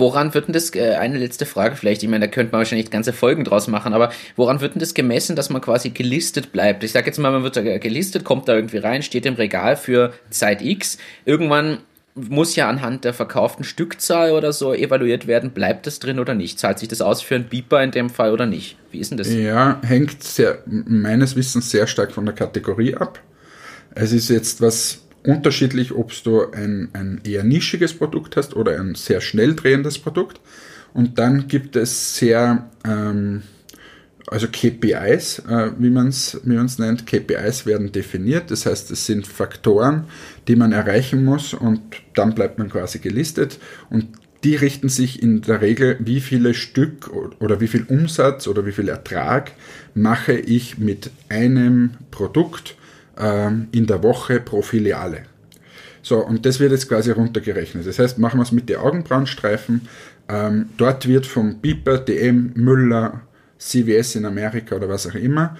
Speaker 1: Woran wird denn das, äh, eine letzte Frage vielleicht, ich meine, da könnte man wahrscheinlich ganze Folgen draus machen, aber woran wird denn das gemessen, dass man quasi gelistet bleibt? Ich sage jetzt mal, man wird da gelistet, kommt da irgendwie rein, steht im Regal für Zeit X. Irgendwann muss ja anhand der verkauften Stückzahl oder so evaluiert werden, bleibt das drin oder nicht? Zahlt sich das aus für einen Beeper in dem Fall oder nicht? Wie ist denn das?
Speaker 2: Ja, hängt sehr, meines Wissens sehr stark von der Kategorie ab. Es ist jetzt was unterschiedlich, ob du ein, ein eher nischiges Produkt hast oder ein sehr schnell drehendes Produkt. Und dann gibt es sehr, ähm, also KPIs, äh, wie man es wie man's nennt. KPIs werden definiert, das heißt, es sind Faktoren, die man erreichen muss und dann bleibt man quasi gelistet. Und die richten sich in der Regel, wie viele Stück oder wie viel Umsatz oder wie viel Ertrag mache ich mit einem Produkt ähm, in der Woche pro Filiale. So, und das wird jetzt quasi runtergerechnet. Das heißt, machen wir es mit den Augenbrauenstreifen. Ähm, dort wird vom Piper, DM, Müller, CVS in Amerika oder was auch immer,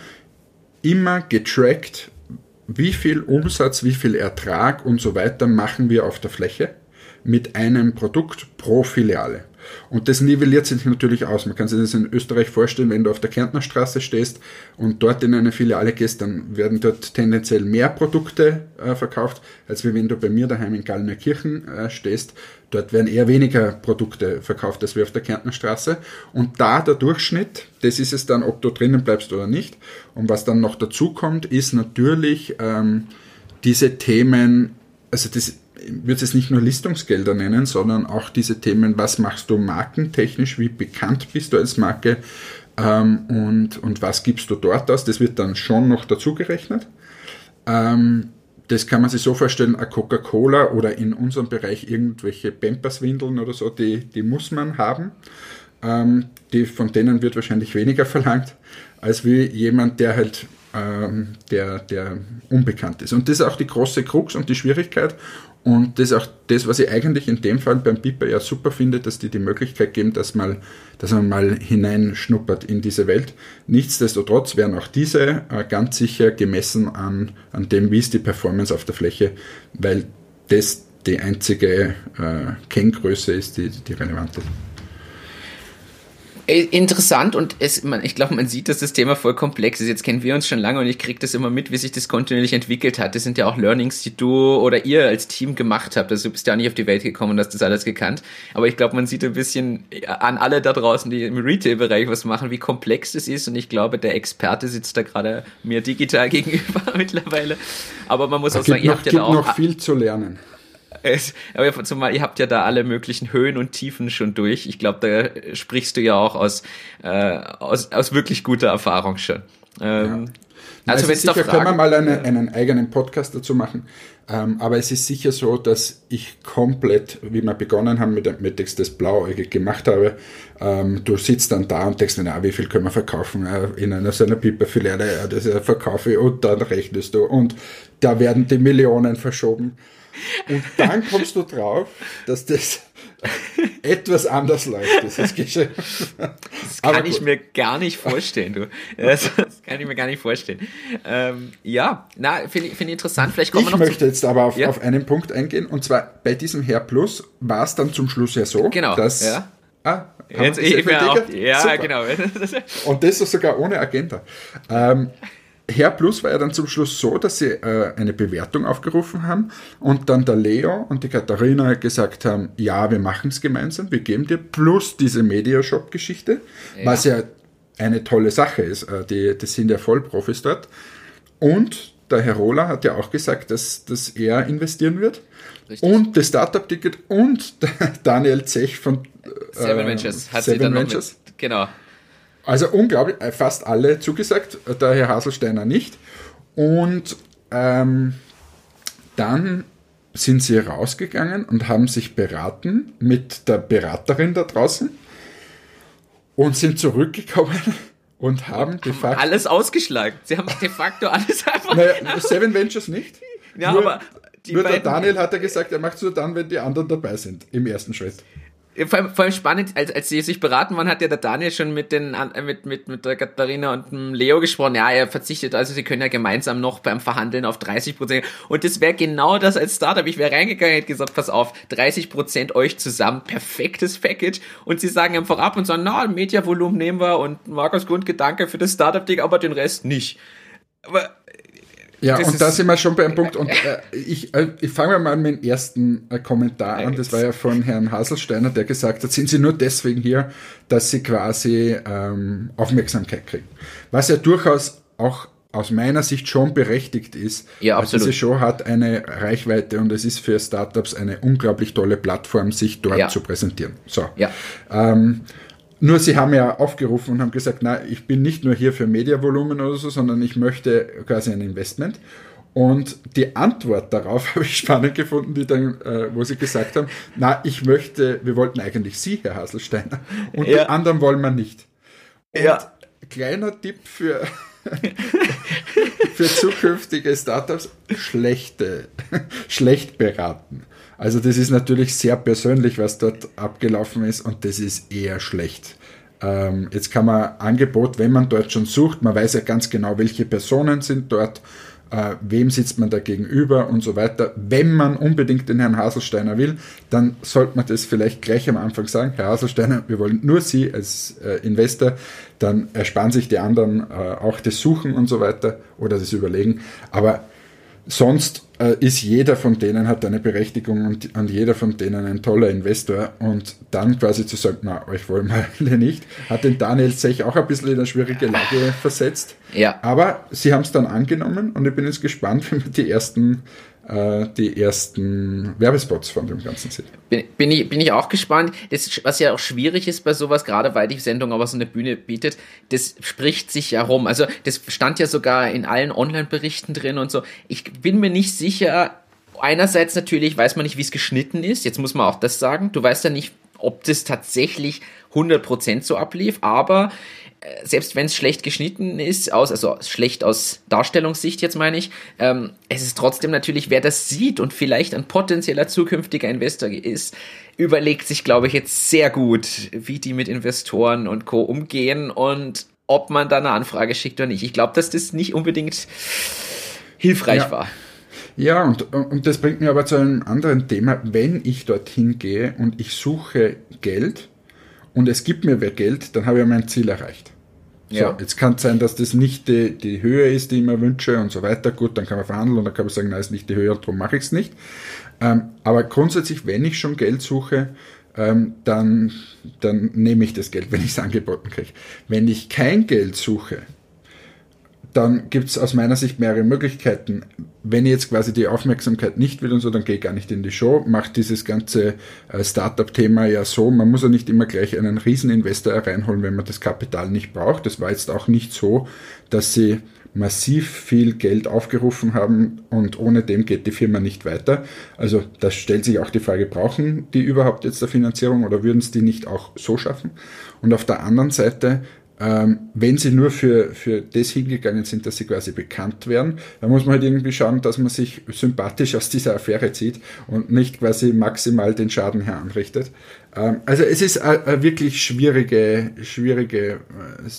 Speaker 2: immer getrackt, wie viel Umsatz, wie viel Ertrag und so weiter machen wir auf der Fläche mit einem Produkt pro Filiale. Und das nivelliert sich natürlich aus. Man kann sich das in Österreich vorstellen, wenn du auf der Kärntner Straße stehst und dort in eine Filiale gehst, dann werden dort tendenziell mehr Produkte äh, verkauft, als wenn du bei mir daheim in Gallnerkirchen äh, stehst. Dort werden eher weniger Produkte verkauft als wir auf der Kärntner Straße. Und da der Durchschnitt, das ist es dann, ob du drinnen bleibst oder nicht. Und was dann noch dazu kommt, ist natürlich ähm, diese Themen, also das würde es nicht nur Listungsgelder nennen, sondern auch diese Themen, was machst du markentechnisch, wie bekannt bist du als Marke ähm, und, und was gibst du dort aus, das wird dann schon noch dazu gerechnet. Ähm, das kann man sich so vorstellen, eine Coca-Cola oder in unserem Bereich irgendwelche Pampers-Windeln oder so, die, die muss man haben. Ähm, die, von denen wird wahrscheinlich weniger verlangt, als wie jemand, der halt ähm, der, der unbekannt ist. Und das ist auch die große Krux und die Schwierigkeit. Und das ist auch das, was ich eigentlich in dem Fall beim Piper ja super finde, dass die die Möglichkeit geben, dass, mal, dass man mal hineinschnuppert in diese Welt. Nichtsdestotrotz werden auch diese äh, ganz sicher gemessen an, an dem, wie ist die Performance auf der Fläche, weil das die einzige äh, Kenngröße ist, die, die relevant ist.
Speaker 1: Äh, interessant und es, man, ich glaube, man sieht, dass das Thema voll komplex ist. Jetzt kennen wir uns schon lange und ich kriege das immer mit, wie sich das kontinuierlich entwickelt hat. Das sind ja auch Learnings, die du oder ihr als Team gemacht habt. Also du bist ja auch nicht auf die Welt gekommen und hast das alles gekannt. Aber ich glaube, man sieht ein bisschen an alle da draußen, die im Retail-Bereich was machen, wie komplex das ist. Und ich glaube, der Experte sitzt da gerade mir digital gegenüber mittlerweile. Aber man muss
Speaker 2: da
Speaker 1: auch sagen,
Speaker 2: ihr habt ja da auch noch viel zu lernen.
Speaker 1: Es, aber zumal ihr habt ja da alle möglichen Höhen und Tiefen schon durch. Ich glaube, da sprichst du ja auch aus, äh, aus, aus wirklich guter Erfahrung schon. Ähm, ja.
Speaker 2: Also wenn es sicher Fragen, können wir mal eine, einen eigenen Podcast dazu machen. Ähm, aber es ist sicher so, dass ich komplett, wie wir begonnen haben mit Metex, das blauäugig gemacht habe. Ähm, du sitzt dann da und denkst, na, wie viel können wir verkaufen äh, in einer so einer Piper-Filiale? Ja, das verkaufe ich und dann rechnest du und da werden die Millionen verschoben. Und dann kommst du drauf, dass das etwas anders läuft, dieses Geschäft.
Speaker 1: Das kann ich mir gar nicht vorstellen, du. Das, das kann ich mir gar nicht vorstellen. Ähm, ja, na, finde ich, find interessant. Vielleicht kommen
Speaker 2: ich wir noch möchte jetzt aber auf, ja? auf einen Punkt eingehen, und zwar bei diesem Hair Plus war es dann zum Schluss ja so,
Speaker 1: genau,
Speaker 2: dass
Speaker 1: ja.
Speaker 2: Ah,
Speaker 1: Jetzt, ich, ich auch, ja, Super. genau.
Speaker 2: Und das ist sogar ohne Agenda. Ähm, Herr Plus war ja dann zum Schluss so, dass sie äh, eine Bewertung aufgerufen haben und dann der Leo und die Katharina gesagt haben, ja, wir machen es gemeinsam, wir geben dir plus diese Mediashop-Geschichte, ja. was ja eine tolle Sache ist. Äh, die, die sind ja Vollprofis dort. Und der Herr Roller hat ja auch gesagt, dass, dass er investieren wird. Richtig. Und das Startup-Ticket und Daniel Zech von
Speaker 1: äh, Seven Ventures hat Seven Ventures. Mit, genau
Speaker 2: also unglaublich, äh, fast alle zugesagt, der Herr Haselsteiner nicht. Und ähm, dann sind sie rausgegangen und haben sich beraten mit der Beraterin da draußen und sind zurückgekommen und haben
Speaker 1: de facto. Alles ausgeschlagen. Sie haben de facto alles einfach.
Speaker 2: Naja, Seven Ventures nicht.
Speaker 1: Ja, nur, aber
Speaker 2: nur der Daniel hat ja gesagt, er macht es nur dann, wenn die anderen dabei sind, im ersten Schritt.
Speaker 1: Vor allem, vor allem spannend, als, als sie sich beraten waren, hat ja der Daniel schon mit den äh, mit, mit, mit der Katharina und dem Leo gesprochen. Ja, er verzichtet, also sie können ja gemeinsam noch beim Verhandeln auf 30 Prozent. Und das wäre genau das als Startup. Ich wäre reingegangen und hätte gesagt, pass auf, 30 Prozent euch zusammen, perfektes Package. Und sie sagen einfach ab und sagen, na, Mediavolumen nehmen wir und Markus Grundgedanke für das Startup-Ding, aber den Rest nicht. Aber
Speaker 2: ja, das und da sind wir schon bei einem Punkt. Und äh, ich, äh, ich fange mal mit dem ersten äh, Kommentar an. Das war ja von Herrn Haselsteiner, der gesagt hat, sind Sie nur deswegen hier, dass Sie quasi ähm, Aufmerksamkeit kriegen. Was ja durchaus auch aus meiner Sicht schon berechtigt ist.
Speaker 1: Ja, absolut.
Speaker 2: Diese Show hat eine Reichweite und es ist für Startups eine unglaublich tolle Plattform, sich dort ja. zu präsentieren. So.
Speaker 1: Ja.
Speaker 2: Ähm, nur sie haben ja aufgerufen und haben gesagt, na, ich bin nicht nur hier für Mediavolumen oder so, sondern ich möchte quasi ein Investment. Und die Antwort darauf habe ich spannend gefunden, die dann, äh, wo sie gesagt haben, na, ich möchte, wir wollten eigentlich Sie, Herr Haselsteiner, und ja. die anderen wollen wir nicht. Und ja. kleiner Tipp für, für zukünftige Startups, schlechte, schlecht beraten. Also das ist natürlich sehr persönlich, was dort abgelaufen ist und das ist eher schlecht. Ähm, jetzt kann man Angebot, wenn man dort schon sucht, man weiß ja ganz genau, welche Personen sind dort, äh, wem sitzt man da gegenüber und so weiter. Wenn man unbedingt den Herrn Haselsteiner will, dann sollte man das vielleicht gleich am Anfang sagen, Herr Haselsteiner, wir wollen nur Sie als äh, Investor, dann ersparen sich die anderen äh, auch das Suchen und so weiter oder das Überlegen. Aber sonst äh, ist jeder von denen hat eine Berechtigung und, und, jeder von denen ein toller Investor und dann quasi zu sagen, na, euch wollen wir alle nicht, hat den Daniel Sech auch ein bisschen in eine schwierige Lage versetzt.
Speaker 1: Ja.
Speaker 2: Aber sie haben es dann angenommen und ich bin jetzt gespannt, wenn wir die ersten äh, die ersten Werbespots von dem Ganzen sehen.
Speaker 1: Bin, bin, ich, bin ich auch gespannt. Das, was ja auch schwierig ist bei sowas, gerade weil die Sendung aber so eine Bühne bietet, das spricht sich ja rum. Also das stand ja sogar in allen Online-Berichten drin und so. Ich bin mir nicht sicher, einerseits natürlich weiß man nicht, wie es geschnitten ist. Jetzt muss man auch das sagen. Du weißt ja nicht, ob das tatsächlich 100% so ablief, aber selbst wenn es schlecht geschnitten ist, aus, also schlecht aus Darstellungssicht jetzt meine ich, ähm, es ist trotzdem natürlich, wer das sieht und vielleicht ein potenzieller zukünftiger Investor ist, überlegt sich, glaube ich, jetzt sehr gut, wie die mit Investoren und Co. umgehen und ob man da eine Anfrage schickt oder nicht. Ich glaube, dass das nicht unbedingt hilfreich
Speaker 2: ja.
Speaker 1: war.
Speaker 2: Ja, und, und das bringt mir aber zu einem anderen Thema. Wenn ich dorthin gehe und ich suche Geld, und es gibt mir wer Geld, dann habe ich mein Ziel erreicht. So, ja. jetzt kann es sein, dass das nicht die, die Höhe ist, die ich mir wünsche und so weiter. Gut, dann kann man verhandeln und dann kann man sagen, nein, ist nicht die Höhe darum mache ich es nicht. Ähm, aber grundsätzlich, wenn ich schon Geld suche, ähm, dann, dann nehme ich das Geld, wenn ich es angeboten kriege. Wenn ich kein Geld suche, dann gibt es aus meiner Sicht mehrere Möglichkeiten. Wenn ich jetzt quasi die Aufmerksamkeit nicht will und so, dann gehe ich gar nicht in die Show, mache dieses ganze äh, Startup-Thema ja so. Man muss ja nicht immer gleich einen Rieseninvestor reinholen, wenn man das Kapital nicht braucht. Das war jetzt auch nicht so, dass sie massiv viel Geld aufgerufen haben und ohne dem geht die Firma nicht weiter. Also da stellt sich auch die Frage, brauchen die überhaupt jetzt eine Finanzierung oder würden es die nicht auch so schaffen? Und auf der anderen Seite wenn sie nur für, für das hingegangen sind, dass sie quasi bekannt werden, dann muss man halt irgendwie schauen, dass man sich sympathisch aus dieser Affäre zieht und nicht quasi maximal den Schaden heranrichtet. Ähm, also es ist eine, wirklich schwierige, schwierige äh,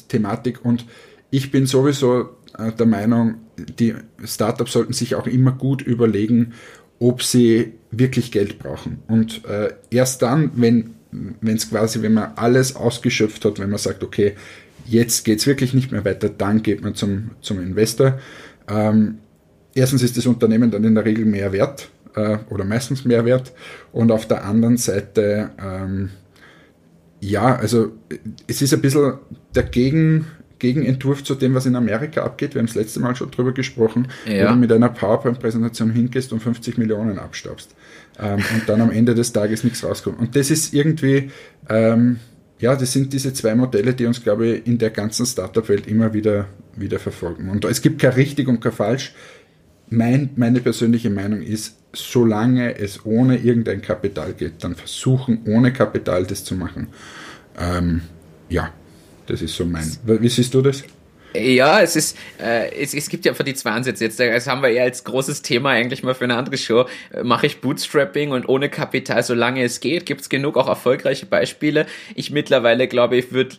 Speaker 2: Thematik und ich bin sowieso äh, der Meinung, die Startups sollten sich auch immer gut überlegen, ob sie wirklich Geld brauchen. Und äh, erst dann, wenn wenn es quasi, wenn man alles ausgeschöpft hat, wenn man sagt, okay, Jetzt geht es wirklich nicht mehr weiter, dann geht man zum, zum Investor. Ähm, erstens ist das Unternehmen dann in der Regel mehr wert äh, oder meistens mehr wert und auf der anderen Seite, ähm, ja, also es ist ein bisschen der Gegen, Gegenentwurf zu dem, was in Amerika abgeht. Wir haben das letzte Mal schon drüber gesprochen, ja. wo du mit einer PowerPoint-Präsentation hingehst und 50 Millionen abstaubst ähm, und dann am Ende des Tages nichts rauskommt. Und das ist irgendwie, ähm, ja, das sind diese zwei Modelle, die uns, glaube ich, in der ganzen Startup-Welt immer wieder, wieder verfolgen. Und es gibt kein richtig und kein falsch. Mein, meine persönliche Meinung ist, solange es ohne irgendein Kapital geht, dann versuchen, ohne Kapital das zu machen. Ähm, ja, das ist so mein. Wie siehst du das?
Speaker 1: Ja, es ist, äh, es, es gibt ja einfach die zwei Ansätze jetzt. Das haben wir eher als großes Thema eigentlich mal für eine andere Show. Äh, mache ich Bootstrapping und ohne Kapital, solange es geht, gibt es genug auch erfolgreiche Beispiele. Ich mittlerweile glaube, ich würde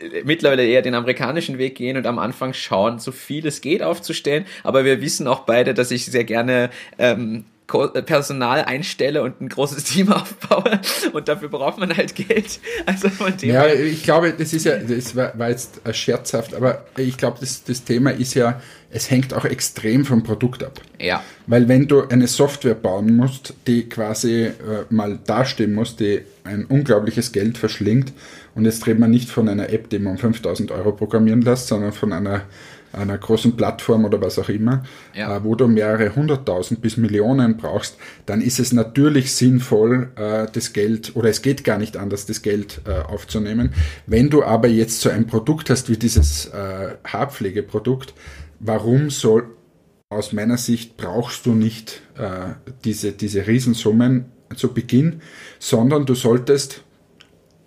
Speaker 1: äh, mittlerweile eher den amerikanischen Weg gehen und am Anfang schauen, so viel es geht aufzustellen. Aber wir wissen auch beide, dass ich sehr gerne ähm, äh, Personal einstelle und ein großes Team aufbaue und dafür braucht man halt Geld. Also
Speaker 2: von dem ja, ich glaube, das ist ja, das war, jetzt scherzhaft, aber ich glaube, das, das Thema ist ja, es hängt auch extrem vom Produkt ab.
Speaker 1: Ja.
Speaker 2: Weil wenn du eine Software bauen musst, die quasi äh, mal dastehen muss, die ein unglaubliches Geld verschlingt, und jetzt reden wir nicht von einer App, die man 5000 Euro programmieren lässt, sondern von einer einer großen Plattform oder was auch immer, ja. äh, wo du mehrere hunderttausend bis Millionen brauchst, dann ist es natürlich sinnvoll, äh, das Geld, oder es geht gar nicht anders, das Geld äh, aufzunehmen. Wenn du aber jetzt so ein Produkt hast wie dieses Haarpflegeprodukt, warum soll, aus meiner Sicht brauchst du nicht diese, diese Riesensummen zu Beginn, sondern du solltest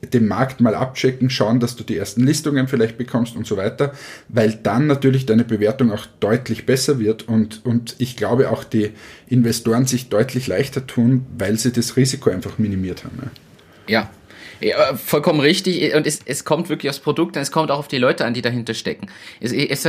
Speaker 2: den Markt mal abchecken, schauen, dass du die ersten Listungen vielleicht bekommst und so weiter, weil dann natürlich deine Bewertung auch deutlich besser wird und, und ich glaube auch die Investoren sich deutlich leichter tun, weil sie das Risiko einfach minimiert haben.
Speaker 1: Ja, ja, vollkommen richtig. Und es, es kommt wirklich aufs Produkt und es kommt auch auf die Leute an, die dahinter stecken. Es, es,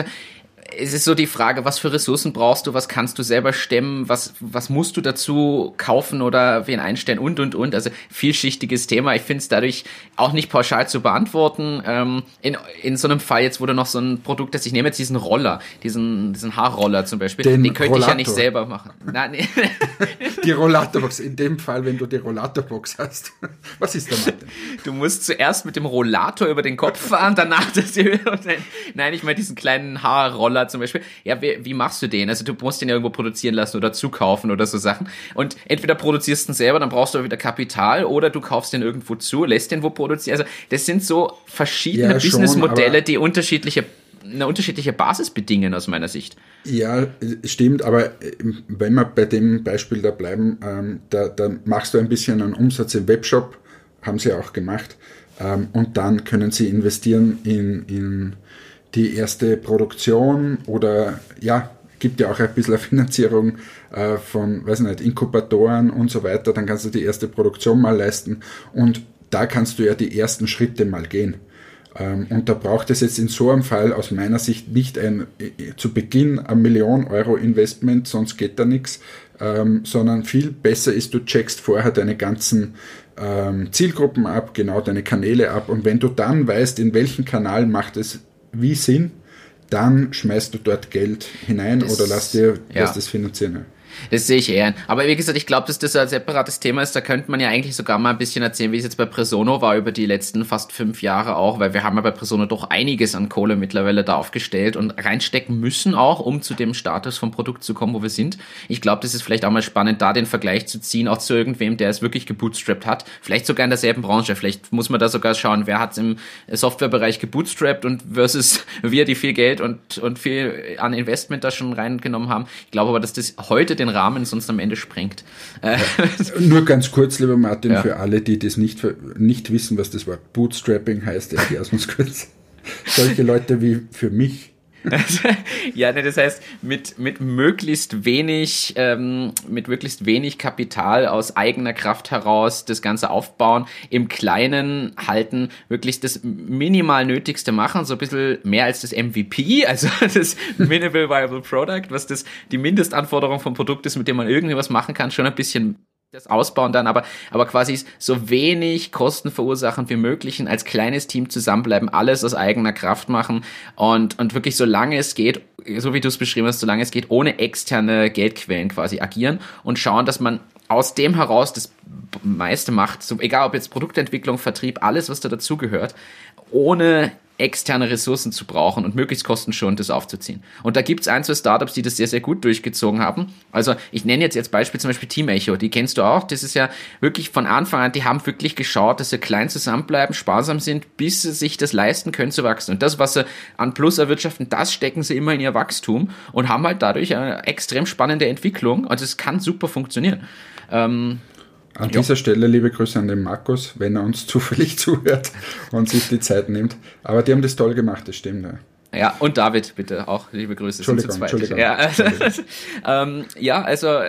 Speaker 1: es ist so die Frage, was für Ressourcen brauchst du, was kannst du selber stemmen, was, was musst du dazu kaufen oder wen einstellen und, und, und. Also vielschichtiges Thema. Ich finde es dadurch auch nicht pauschal zu beantworten. Ähm, in, in so einem Fall jetzt, wo du noch so ein Produkt hast, ich nehme jetzt diesen Roller, diesen, diesen Haarroller zum Beispiel, den, den könnte Rollator. ich ja nicht selber machen. Nein, nee.
Speaker 2: Die Rollatorbox, in dem Fall, wenn du die Rollatorbox hast. Was ist damit?
Speaker 1: Du musst zuerst mit dem Rollator über den Kopf fahren, danach das nein, ich meine diesen kleinen Haarroller Roller zum Beispiel. Ja, wie, wie machst du den? Also du musst den ja irgendwo produzieren lassen oder zukaufen oder so Sachen. Und entweder produzierst du ihn selber, dann brauchst du wieder Kapital, oder du kaufst den irgendwo zu, lässt den wo produzieren. Also das sind so verschiedene ja, Businessmodelle, die unterschiedliche eine unterschiedliche Basis bedingen aus meiner Sicht.
Speaker 2: Ja, stimmt, aber ähm, wenn wir bei dem Beispiel da bleiben, ähm, da, da, machst du ein bisschen einen Umsatz im Webshop, haben sie auch gemacht, ähm, und dann können sie investieren in, in die erste Produktion oder ja, gibt ja auch ein bisschen Finanzierung äh, von, weiß nicht, Inkubatoren und so weiter, dann kannst du die erste Produktion mal leisten und da kannst du ja die ersten Schritte mal gehen. Ähm, und da braucht es jetzt in so einem Fall aus meiner Sicht nicht ein äh, zu Beginn ein Million Euro Investment, sonst geht da nichts, ähm, sondern viel besser ist, du checkst vorher deine ganzen ähm, Zielgruppen ab, genau deine Kanäle ab und wenn du dann weißt, in welchem Kanal macht es wie Sinn, dann schmeißt du dort Geld hinein das, oder lass dir ja. das finanzieren.
Speaker 1: Das sehe ich eher. Aber wie gesagt, ich glaube, dass das ein separates Thema ist. Da könnte man ja eigentlich sogar mal ein bisschen erzählen, wie es jetzt bei Presono war über die letzten fast fünf Jahre auch, weil wir haben ja bei Presono doch einiges an Kohle mittlerweile da aufgestellt und reinstecken müssen auch, um zu dem Status vom Produkt zu kommen, wo wir sind. Ich glaube, das ist vielleicht auch mal spannend, da den Vergleich zu ziehen, auch zu irgendwem, der es wirklich gebootstrapped hat. Vielleicht sogar in derselben Branche. Vielleicht muss man da sogar schauen, wer hat es im Softwarebereich gebootstrapped und versus wir, die viel Geld und, und viel an Investment da schon reingenommen haben. Ich glaube aber, dass das heute den Rahmen sonst am Ende sprengt.
Speaker 2: Ja. Nur ganz kurz, lieber Martin, ja. für alle, die das nicht, nicht wissen, was das Wort Bootstrapping heißt, erklär es uns kurz. Solche Leute wie für mich
Speaker 1: ja, ne, das heißt, mit, mit möglichst wenig, ähm, mit möglichst wenig Kapital aus eigener Kraft heraus das Ganze aufbauen, im Kleinen halten, wirklich das minimal Nötigste machen, so ein bisschen mehr als das MVP, also das Minimal Viable Product, was das die Mindestanforderung vom Produkt ist, mit dem man irgendwas machen kann, schon ein bisschen das ausbauen dann, aber, aber quasi so wenig Kosten verursachen wie möglich als kleines Team zusammenbleiben, alles aus eigener Kraft machen und, und wirklich solange es geht, so wie du es beschrieben hast, solange es geht, ohne externe Geldquellen quasi agieren und schauen, dass man aus dem heraus das meiste macht, so, egal ob jetzt Produktentwicklung, Vertrieb, alles, was da dazugehört, ohne externe Ressourcen zu brauchen und möglichst kostenschonend das aufzuziehen. Und da gibt es ein, zwei Startups, die das sehr, sehr gut durchgezogen haben. Also ich nenne jetzt als Beispiel zum Beispiel Team Echo, die kennst du auch. Das ist ja wirklich von Anfang an, die haben wirklich geschaut, dass sie klein zusammenbleiben, sparsam sind, bis sie sich das leisten können zu wachsen. Und das, was sie an Plus erwirtschaften, das stecken sie immer in ihr Wachstum und haben halt dadurch eine extrem spannende Entwicklung. Also es kann super funktionieren. Ähm,
Speaker 2: an ja. dieser Stelle liebe Grüße an den Markus, wenn er uns zufällig zuhört und sich die Zeit nimmt. Aber die haben das toll gemacht, das stimmt. Ja.
Speaker 1: Ja, und David, bitte auch. Liebe Grüße.
Speaker 2: Entschuldigung, sind zu zweit.
Speaker 1: Ja, also, ähm, ja, also,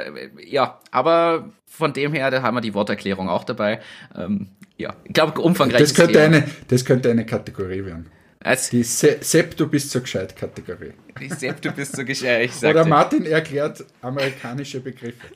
Speaker 1: ja, aber von dem her, da haben wir die Worterklärung auch dabei. Ähm, ja, ich glaube, umfangreich.
Speaker 2: Das könnte, eine, das könnte eine Kategorie werden. Also, die Se Sepp, du bist so gescheit Kategorie.
Speaker 1: Die Sepp, du bist so gescheit.
Speaker 2: Oder Martin erklärt amerikanische Begriffe.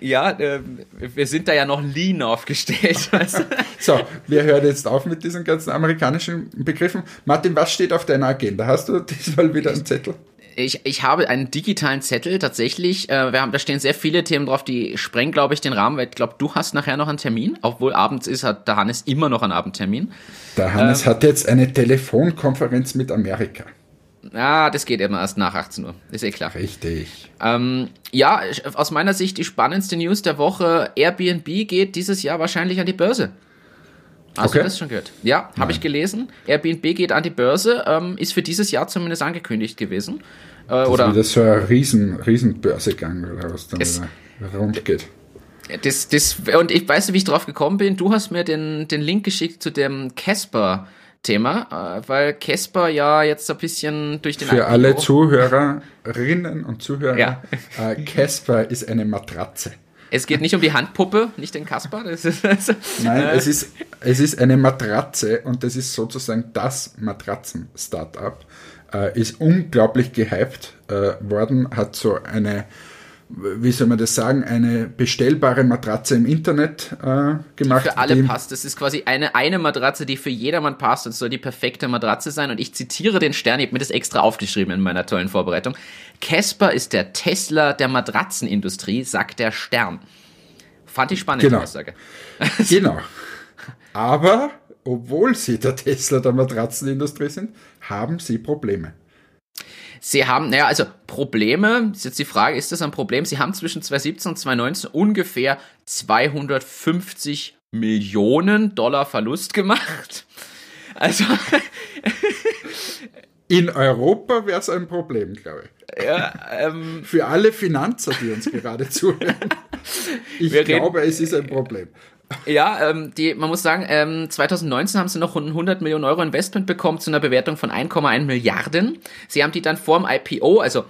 Speaker 1: Ja, äh, wir sind da ja noch lean aufgestellt. Also.
Speaker 2: so, wir hören jetzt auf mit diesen ganzen amerikanischen Begriffen. Martin, was steht auf deiner Agenda? Hast du diesmal wieder einen Zettel?
Speaker 1: Ich, ich habe einen digitalen Zettel tatsächlich. Äh, wir haben, da stehen sehr viele Themen drauf, die sprengen, glaube ich, den Rahmen, weil ich glaube, du hast nachher noch einen Termin. Obwohl abends ist, hat der Hannes immer noch einen Abendtermin.
Speaker 2: Der Hannes ähm, hat jetzt eine Telefonkonferenz mit Amerika.
Speaker 1: Ja, das geht immer erst nach 18 Uhr. Ist eh klar.
Speaker 2: Richtig.
Speaker 1: Ähm, ja, aus meiner Sicht die spannendste News der Woche. Airbnb geht dieses Jahr wahrscheinlich an die Börse. Hast okay. du das schon gehört? Ja, habe ich gelesen. Airbnb geht an die Börse, ähm, ist für dieses Jahr zumindest angekündigt gewesen.
Speaker 2: Äh, das oder ist wieder so ein riesen, riesen Börsegang, oder was dann es, rund geht.
Speaker 1: Das, das, und ich weiß nicht, wie ich drauf gekommen bin. Du hast mir den, den Link geschickt zu dem Casper. Thema, äh, weil Casper ja jetzt ein bisschen durch den
Speaker 2: Für IPO alle Zuhörerinnen und Zuhörer, ja. Äh, Casper ist eine Matratze.
Speaker 1: Es geht nicht um die Handpuppe, nicht den Kasper.
Speaker 2: Nein, äh. es ist, es ist eine Matratze und das ist sozusagen das Matratzen-Startup. Äh, ist unglaublich gehypt worden, hat so eine wie soll man das sagen, eine bestellbare Matratze im Internet äh, gemacht.
Speaker 1: Die für alle die passt. Das ist quasi eine, eine Matratze, die für jedermann passt und soll die perfekte Matratze sein. Und ich zitiere den Stern, ich habe mir das extra aufgeschrieben in meiner tollen Vorbereitung. Casper ist der Tesla der Matratzenindustrie, sagt der Stern. Fand ich spannend,
Speaker 2: genau.
Speaker 1: die Aussage.
Speaker 2: genau. Aber, obwohl sie der Tesla der Matratzenindustrie sind, haben sie Probleme.
Speaker 1: Sie haben, naja, also Probleme, ist jetzt die Frage, ist das ein Problem? Sie haben zwischen 2017 und 2019 ungefähr 250 Millionen Dollar Verlust gemacht. Also.
Speaker 2: In Europa wäre es ein Problem, glaube ich. Ja, ähm, Für alle Finanzer, die uns gerade zuhören. Ich glaube, es ist ein Problem.
Speaker 1: Ja, ähm, die, man muss sagen, ähm, 2019 haben sie noch 100 Millionen Euro Investment bekommen zu einer Bewertung von 1,1 Milliarden. Sie haben die dann vorm IPO, also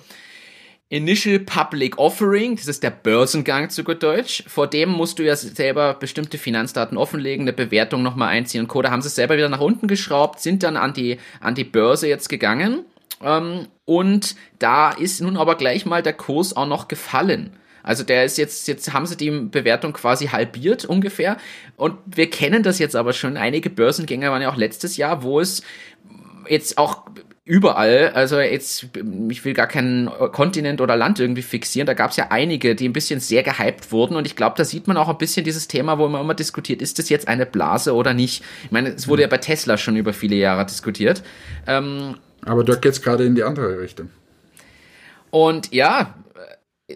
Speaker 1: Initial Public Offering, das ist der Börsengang zu gut Deutsch. Vor dem musst du ja selber bestimmte Finanzdaten offenlegen, eine Bewertung nochmal einziehen und Co. Da haben sie es selber wieder nach unten geschraubt, sind dann an die, an die Börse jetzt gegangen. Ähm, und da ist nun aber gleich mal der Kurs auch noch gefallen. Also der ist jetzt, jetzt haben sie die Bewertung quasi halbiert ungefähr. Und wir kennen das jetzt aber schon. Einige Börsengänger waren ja auch letztes Jahr, wo es jetzt auch überall, also jetzt, ich will gar keinen Kontinent oder Land irgendwie fixieren, da gab es ja einige, die ein bisschen sehr gehypt wurden und ich glaube, da sieht man auch ein bisschen dieses Thema, wo man immer diskutiert, ist das jetzt eine Blase oder nicht? Ich meine, es wurde ja bei Tesla schon über viele Jahre diskutiert. Ähm,
Speaker 2: Aber dort geht es gerade in die andere Richtung.
Speaker 1: Und ja,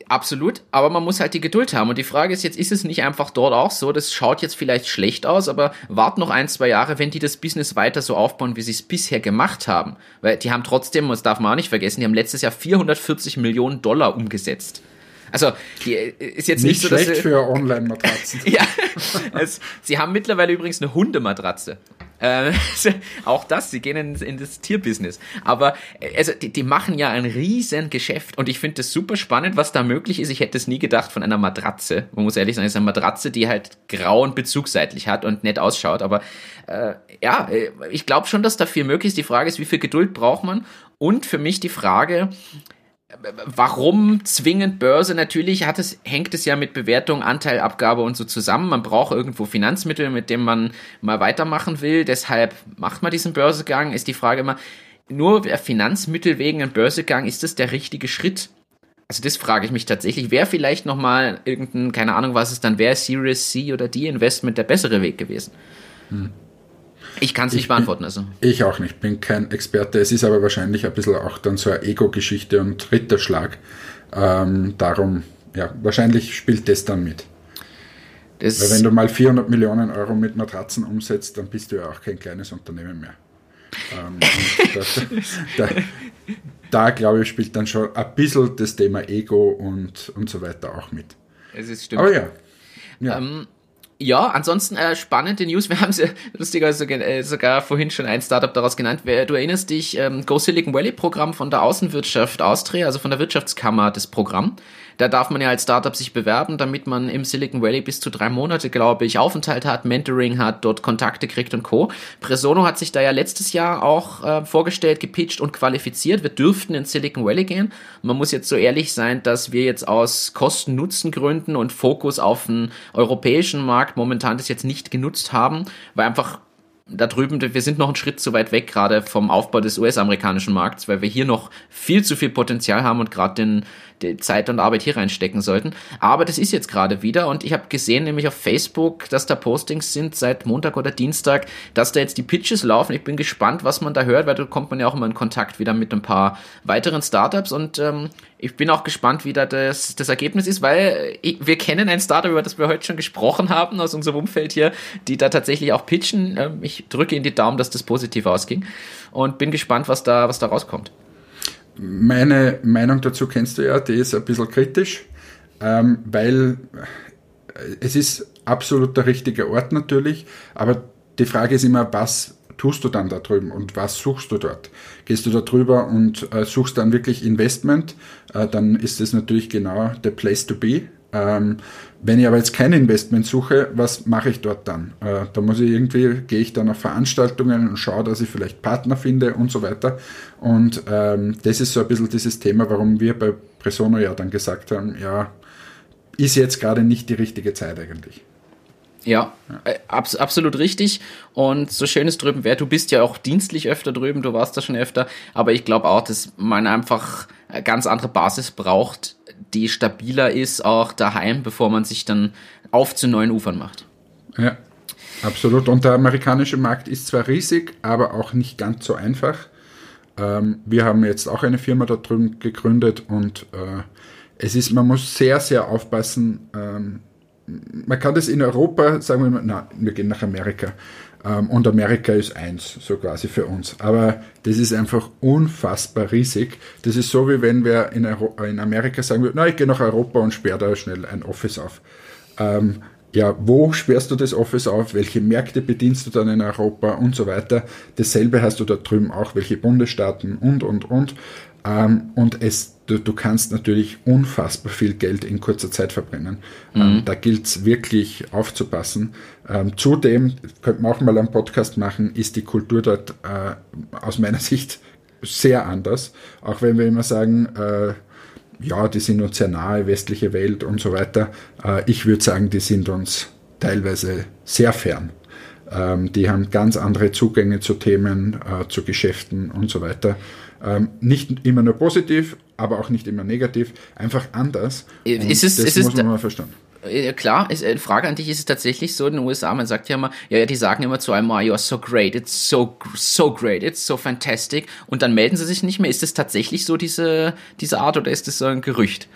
Speaker 1: Absolut, aber man muss halt die Geduld haben. Und die Frage ist jetzt, ist es nicht einfach dort auch so? Das schaut jetzt vielleicht schlecht aus, aber wart noch ein, zwei Jahre, wenn die das Business weiter so aufbauen, wie sie es bisher gemacht haben. Weil die haben trotzdem, das darf man auch nicht vergessen, die haben letztes Jahr 440 Millionen Dollar umgesetzt. Also, die ist jetzt nicht, nicht
Speaker 2: so, schlecht für Online-Matratzen.
Speaker 1: ja, es, sie haben mittlerweile übrigens eine Hundematratze. Äh, auch das, sie gehen in, in das Tierbusiness. Aber äh, also die, die machen ja ein riesen Geschäft und ich finde das super spannend, was da möglich ist. Ich hätte es nie gedacht von einer Matratze. Man muss ehrlich sagen, es ist eine Matratze, die halt grauen Bezug seitlich hat und nett ausschaut. Aber äh, ja, äh, ich glaube schon, dass da viel möglich ist. Die Frage ist, wie viel Geduld braucht man? Und für mich die Frage, warum zwingend Börse? Natürlich hat es, hängt es ja mit Bewertung, Anteilabgabe und so zusammen. Man braucht irgendwo Finanzmittel, mit denen man mal weitermachen will. Deshalb macht man diesen Börsegang. Ist die Frage immer, nur Finanzmittel wegen ein Börsegang, ist das der richtige Schritt? Also das frage ich mich tatsächlich. Wäre vielleicht nochmal irgendein, keine Ahnung, was es dann wäre, Series C oder D Investment der bessere Weg gewesen? Hm. Ich kann es nicht beantworten. Also.
Speaker 2: Ich auch nicht, bin kein Experte. Es ist aber wahrscheinlich ein bisschen auch dann so eine Ego-Geschichte und Ritterschlag. Ähm, darum, ja, wahrscheinlich spielt das dann mit. Das Weil wenn du mal 400 Millionen Euro mit Matratzen umsetzt, dann bist du ja auch kein kleines Unternehmen mehr. Ähm, da, da, da, glaube ich, spielt dann schon ein bisschen das Thema Ego und, und so weiter auch mit.
Speaker 1: Es ist stimmt.
Speaker 2: Aber ja.
Speaker 1: ja. Ähm, Ja, ansonsten äh, spannende News. Wir haben sie lustigerweise äh, sogar vorhin schon ein Startup daraus genannt. Du erinnerst dich, ähm, Go Silicon Valley Programm von der Außenwirtschaft Austria, also von der Wirtschaftskammer das Programm. Da darf man ja als Startup sich bewerben, damit man im Silicon Valley bis zu drei Monate, glaube ich, Aufenthalt hat, Mentoring hat, dort Kontakte kriegt und Co. Presono hat sich da ja letztes Jahr auch äh, vorgestellt, gepitcht und qualifiziert. Wir dürften in Silicon Valley gehen. Man muss jetzt so ehrlich sein, dass wir jetzt aus Kosten-Nutzen-Gründen und Fokus auf den europäischen Markt momentan das jetzt nicht genutzt haben, weil einfach da drüben, wir sind noch einen Schritt zu weit weg gerade vom Aufbau des US-amerikanischen Markts, weil wir hier noch viel zu viel Potenzial haben und gerade den, die Zeit und Arbeit hier reinstecken sollten. Aber das ist jetzt gerade wieder und ich habe gesehen, nämlich auf Facebook, dass da Postings sind seit Montag oder Dienstag, dass da jetzt die Pitches laufen. Ich bin gespannt, was man da hört, weil da kommt man ja auch immer in Kontakt wieder mit ein paar weiteren Startups und ähm, ich bin auch gespannt, wie da das, das Ergebnis ist, weil wir kennen ein Startup, über das wir heute schon gesprochen haben, aus unserem Umfeld hier, die da tatsächlich auch pitchen. Ähm, ich drücke in die Daumen, dass das positiv ausging und bin gespannt, was da, was da rauskommt.
Speaker 2: Meine Meinung dazu kennst du ja, die ist ein bisschen kritisch, ähm, weil es ist absolut der richtige Ort natürlich, aber die Frage ist immer, was tust du dann da drüben und was suchst du dort? Gehst du da drüber und äh, suchst dann wirklich Investment, äh, dann ist es natürlich genau der Place to be. Ähm, wenn ich aber jetzt kein Investment suche, was mache ich dort dann? Äh, da muss ich irgendwie, gehe ich dann auf Veranstaltungen und schaue, dass ich vielleicht Partner finde und so weiter. Und ähm, das ist so ein bisschen dieses Thema, warum wir bei Presono ja dann gesagt haben, ja, ist jetzt gerade nicht die richtige Zeit eigentlich.
Speaker 1: Ja, äh, abs absolut richtig. Und so schön es drüben wäre, du bist ja auch dienstlich öfter drüben, du warst da schon öfter, aber ich glaube auch, dass man einfach eine ganz andere Basis braucht, die stabiler ist, auch daheim, bevor man sich dann auf zu neuen Ufern macht.
Speaker 2: Ja, absolut. Und der amerikanische Markt ist zwar riesig, aber auch nicht ganz so einfach. Ähm, wir haben jetzt auch eine Firma da drüben gegründet und äh, es ist, man muss sehr, sehr aufpassen, ähm, man kann das in Europa, sagen wir mal, na, wir gehen nach Amerika. Ähm, und Amerika ist eins, so quasi für uns. Aber das ist einfach unfassbar riesig. Das ist so, wie wenn wir in, Euro in Amerika sagen würden, na, ich gehe nach Europa und sperre da schnell ein Office auf. Ähm, ja, wo sperrst du das Office auf? Welche Märkte bedienst du dann in Europa und so weiter? Dasselbe hast du da drüben auch, welche Bundesstaaten und, und, und. Ähm, und es, du, du, kannst natürlich unfassbar viel Geld in kurzer Zeit verbrennen. Ähm, mhm. Ähm, da gilt es wirklich aufzupassen. Ähm, zudem, könnte man auch mal einen Podcast machen, ist die Kultur dort äh, aus meiner Sicht sehr anders. Auch wenn wir immer sagen, äh, ja, die sind uns sehr nahe, westliche Welt und so weiter. Äh, ich würde sagen, die sind uns teilweise sehr fern. Ähm, die haben ganz andere Zugänge zu Themen, äh, zu Geschäften und so weiter. Ähm, nicht immer nur positiv, aber auch nicht immer negativ, einfach anders.
Speaker 1: Ist es, das ist muss man mal verstanden. Klar, ist, eine Frage an dich, ist es tatsächlich so in den USA, man sagt ja immer, ja, die sagen immer zu einem, oh, you're so great, it's so, so great, it's so fantastic und dann melden sie sich nicht mehr. Ist es tatsächlich so diese, diese Art oder ist das so ein Gerücht?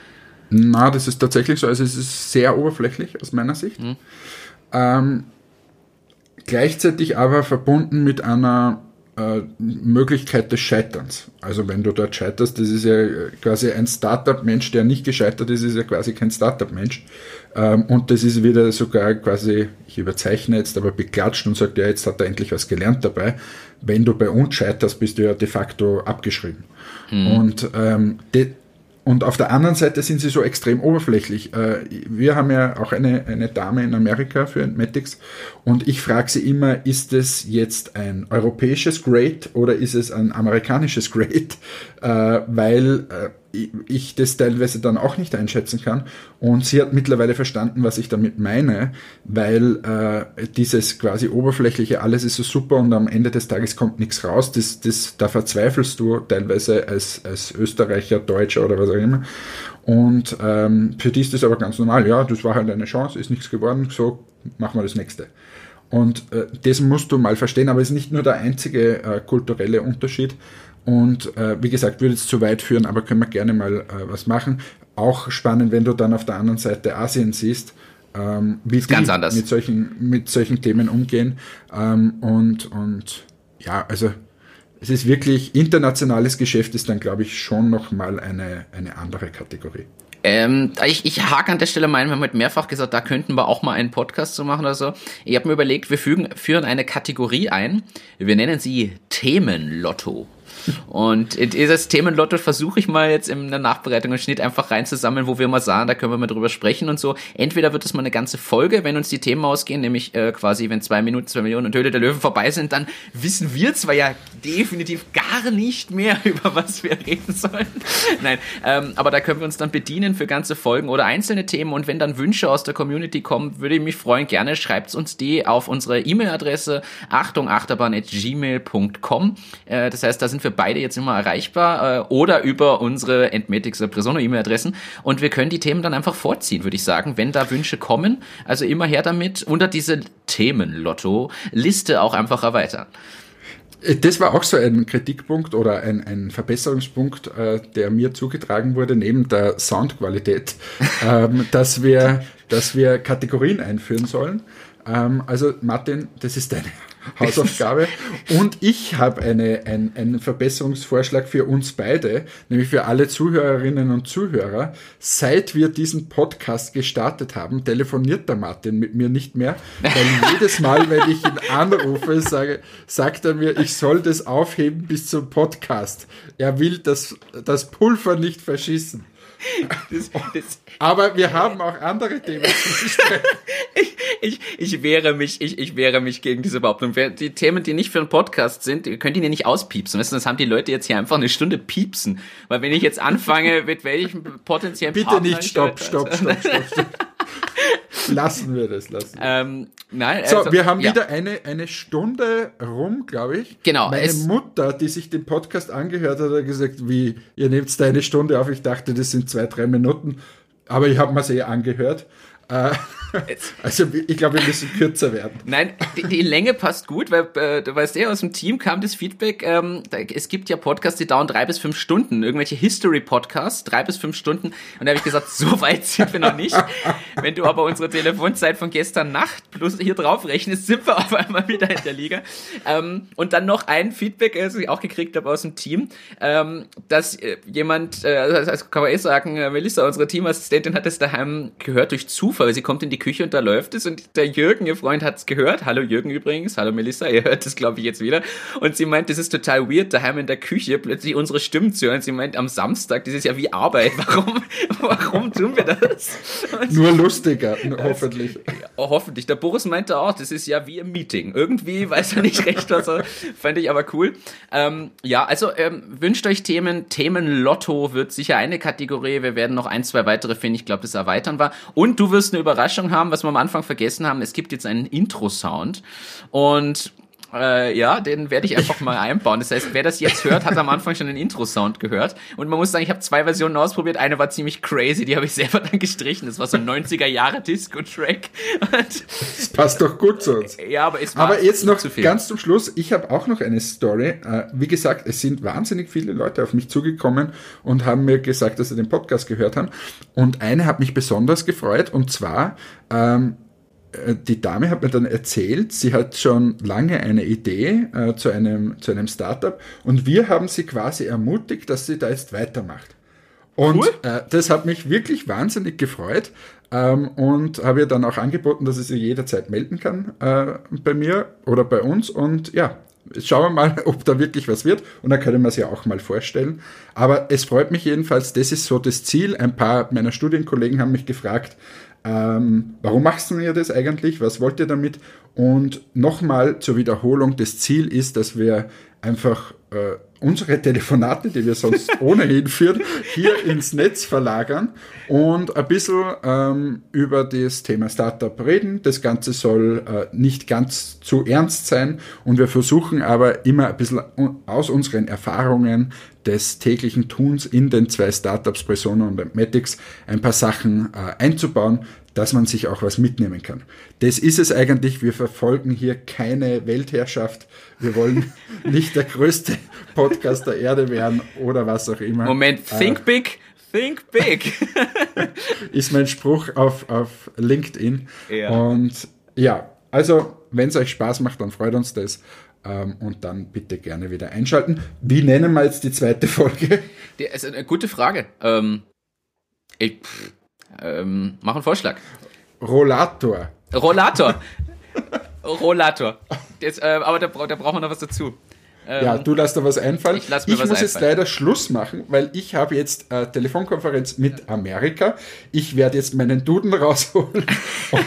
Speaker 2: Na, das ist tatsächlich so, also es ist sehr oberflächlich aus meiner Sicht. Mhm. Ähm, gleichzeitig aber verbunden mit einer äh, Möglichkeit des Scheiterns. Also wenn du dort scheiterst, das ist ja quasi ein Startup-Mensch, der nicht gescheitert ist, ist ja quasi kein Startup-Mensch. Ähm, und das ist wieder sogar quasi, ich überzeichne jetzt, aber beklatscht und sagt, ja, jetzt hat er endlich was gelernt dabei. Wenn du bei uns scheiterst, bist du ja de facto abgeschrieben. Mhm. Und ähm, und auf der anderen Seite sind sie so extrem oberflächlich. Äh, wir haben ja auch eine, eine Dame in Amerika für Entmatics und ich frage sie immer, ist es jetzt ein europäisches Grade oder ist es ein amerikanisches Grade? Äh, weil äh, ich das teilweise dann auch nicht einschätzen kann. Und sie hat mittlerweile verstanden, was ich damit meine, weil äh, dieses quasi oberflächliche, alles ist so super und am Ende des Tages kommt nichts raus, das, das, da verzweifelst du teilweise als, als Österreicher, Deutscher oder was auch immer. Und ähm, für die ist das aber ganz normal. Ja, das war halt eine Chance, ist nichts geworden, so machen wir das nächste. Und äh, das musst du mal verstehen, aber es ist nicht nur der einzige äh, kulturelle Unterschied. Und äh, wie gesagt, würde es zu weit führen, aber können wir gerne mal äh, was machen. Auch spannend, wenn du dann auf der anderen Seite Asien siehst, ähm, wie die mit solchen, mit solchen Themen umgehen. Ähm, und, und ja, also es ist wirklich internationales Geschäft ist dann, glaube ich, schon nochmal eine, eine andere Kategorie.
Speaker 1: Ähm, ich, ich hake an der Stelle mal, wir haben heute mehrfach gesagt, da könnten wir auch mal einen Podcast zu machen oder so. Ich habe mir überlegt, wir fügen, führen eine Kategorie ein. Wir nennen sie Themenlotto. Und dieses Themenlotto versuche ich mal jetzt in der Nachbereitung und Schnitt einfach reinzusammeln, wo wir mal sagen, da können wir mal drüber sprechen und so. Entweder wird es mal eine ganze Folge, wenn uns die Themen ausgehen, nämlich äh, quasi, wenn zwei Minuten, zwei Millionen und Höhle der Löwen vorbei sind, dann wissen wir zwar ja definitiv gar nicht mehr, über was wir reden sollen. Nein, ähm, aber da können wir uns dann bedienen für ganze Folgen oder einzelne Themen. Und wenn dann Wünsche aus der Community kommen, würde ich mich freuen. Gerne schreibt uns die auf unsere E-Mail-Adresse achtungachterbahn.gmail.com. Äh, das heißt, da sind wir beide jetzt immer erreichbar äh, oder über unsere Entmetics Presono E-Mail-Adressen und wir können die Themen dann einfach vorziehen, würde ich sagen, wenn da Wünsche kommen. Also immer her damit, unter diese Themenlotto-Liste auch einfach erweitern.
Speaker 2: Äh, das war auch so ein Kritikpunkt oder ein, ein Verbesserungspunkt, äh, der mir zugetragen wurde, neben der Soundqualität, ähm, dass, wir, dass wir Kategorien einführen sollen. Ähm, also Martin, das ist deine Hausaufgabe. Und ich habe eine, ein, einen Verbesserungsvorschlag für uns beide, nämlich für alle Zuhörerinnen und Zuhörer. Seit wir diesen Podcast gestartet haben, telefoniert der Martin mit mir nicht mehr, weil jedes Mal, wenn ich ihn anrufe, sage, sagt er mir, ich soll das aufheben bis zum Podcast. Er will das, das Pulver nicht verschießen. Das, das, Aber wir haben auch andere Themen zu besprechen.
Speaker 1: ich, ich, ich wehre mich, ich, ich wehre mich gegen diese Behauptung. Die Themen, die nicht für einen Podcast sind, ihr könnt ihn ja nicht auspiepsen. Weißt du, das haben die Leute jetzt hier einfach eine Stunde piepsen. Weil wenn ich jetzt anfange, mit welchem potenziellen
Speaker 2: Bitte Partner nicht, stopp, stopp, stopp, stopp, stopp. lassen wir das, lassen.
Speaker 1: Ähm, nein,
Speaker 2: so, also, wir haben ja. wieder eine, eine Stunde rum, glaube ich.
Speaker 1: Genau.
Speaker 2: Meine Mutter, die sich den Podcast angehört hat, hat gesagt, wie, ihr nehmt da eine Stunde auf. Ich dachte, das sind zwei, drei Minuten. Aber ich habe mir es eh angehört. Äh, also ich glaube, wir müssen kürzer werden.
Speaker 1: Nein, die, die Länge passt gut, weil äh, du weißt ja, aus dem Team kam das Feedback, ähm, da, es gibt ja Podcasts, die dauern drei bis fünf Stunden, irgendwelche History-Podcasts, drei bis fünf Stunden. Und da habe ich gesagt, so weit sind wir noch nicht. Wenn du aber unsere Telefonzeit von gestern Nacht plus hier drauf rechnest, sind wir auf einmal wieder in der Liga. Ähm, und dann noch ein Feedback, das ich auch gekriegt habe aus dem Team, ähm, dass äh, jemand, äh, also kann man eh sagen, äh, Melissa, unsere Teamassistentin, hat es daheim gehört durch Zufall, weil sie kommt in die Küche und da läuft es und der Jürgen, ihr Freund, hat es gehört. Hallo Jürgen übrigens, hallo Melissa, ihr hört es, glaube ich, jetzt wieder. Und sie meint, das ist total weird, daheim in der Küche plötzlich unsere Stimmen zu hören. Sie meint, am Samstag, das ist ja wie Arbeit. Warum, warum tun wir das?
Speaker 2: Und Nur lustiger, hoffentlich.
Speaker 1: Ja, hoffentlich. Der Boris meinte auch, das ist ja wie im Meeting. Irgendwie weiß er nicht recht, was er, fand ich aber cool. Ähm, ja, also ähm, wünscht euch Themen. Themenlotto wird sicher eine Kategorie. Wir werden noch ein, zwei weitere finden. Ich glaube, das erweitern wir. Und du wirst eine Überraschung haben, was wir am Anfang vergessen haben. Es gibt jetzt einen Intro-Sound und äh, ja, den werde ich einfach mal einbauen. Das heißt, wer das jetzt hört, hat am Anfang schon den Intro-Sound gehört. Und man muss sagen, ich habe zwei Versionen ausprobiert. Eine war ziemlich crazy, die habe ich selber dann gestrichen. Das war so ein 90er Jahre Disco-Track.
Speaker 2: Das passt doch gut zu uns.
Speaker 1: Ja, aber es war
Speaker 2: Aber jetzt noch ganz zum Schluss. Ich habe auch noch eine Story. Äh, wie gesagt, es sind wahnsinnig viele Leute auf mich zugekommen und haben mir gesagt, dass sie den Podcast gehört haben. Und eine hat mich besonders gefreut. Und zwar ähm, äh, die Dame hat mir dann erzählt, sie hat schon lange eine Idee äh, zu, einem, zu einem Startup und wir haben sie quasi ermutigt, dass sie da jetzt weitermacht. Und cool. äh, das hat mich wirklich wahnsinnig gefreut ähm, und habe ihr dann auch angeboten, dass sie sich jederzeit melden kann äh, bei mir oder bei uns. Und ja, schauen wir mal, ob da wirklich was wird und dann können wir es ja auch mal vorstellen. Aber es freut mich jedenfalls, das ist so das Ziel. Ein paar meiner Studienkollegen haben mich gefragt, ähm, warum machst du mir das eigentlich? Was wollt ihr damit? Und nochmal zur Wiederholung, das Ziel ist, dass wir einfach äh, unsere Telefonate, die wir sonst ohnehin führen, hier ins Netz verlagern und ein bisschen ähm, über das Thema Startup reden. Das Ganze soll äh, nicht ganz zu ernst sein und wir versuchen aber immer ein bisschen aus unseren Erfahrungen des täglichen Tuns in den zwei Startups Persona und Matics ein paar Sachen äh, einzubauen, dass man sich auch was mitnehmen kann. Das ist es eigentlich. Wir verfolgen hier keine Weltherrschaft. Wir wollen nicht der größte Podcast der Erde werden oder was auch immer.
Speaker 1: Moment, think äh, big, think big.
Speaker 2: ist mein Spruch auf, auf LinkedIn. Ja. Und ja, also, wenn es euch Spaß macht, dann freut uns das. Ähm, und dann bitte gerne wieder einschalten. Wie nennen wir jetzt die zweite Folge?
Speaker 1: Die, ist eine gute Frage. Ähm, Ich, ähm, mach einen Vorschlag.
Speaker 2: Rollator.
Speaker 1: Rollator. Rollator. Jetzt, äh, aber da, da brauchen wir noch was dazu.
Speaker 2: Ähm, ja, du lässt da was einfallen.
Speaker 1: Ich, lass mir
Speaker 2: ich
Speaker 1: was
Speaker 2: muss
Speaker 1: einfallen.
Speaker 2: jetzt leider Schluss machen, weil ich habe jetzt äh, Telefonkonferenz mit Amerika. Ich werde jetzt meinen Duden rausholen und,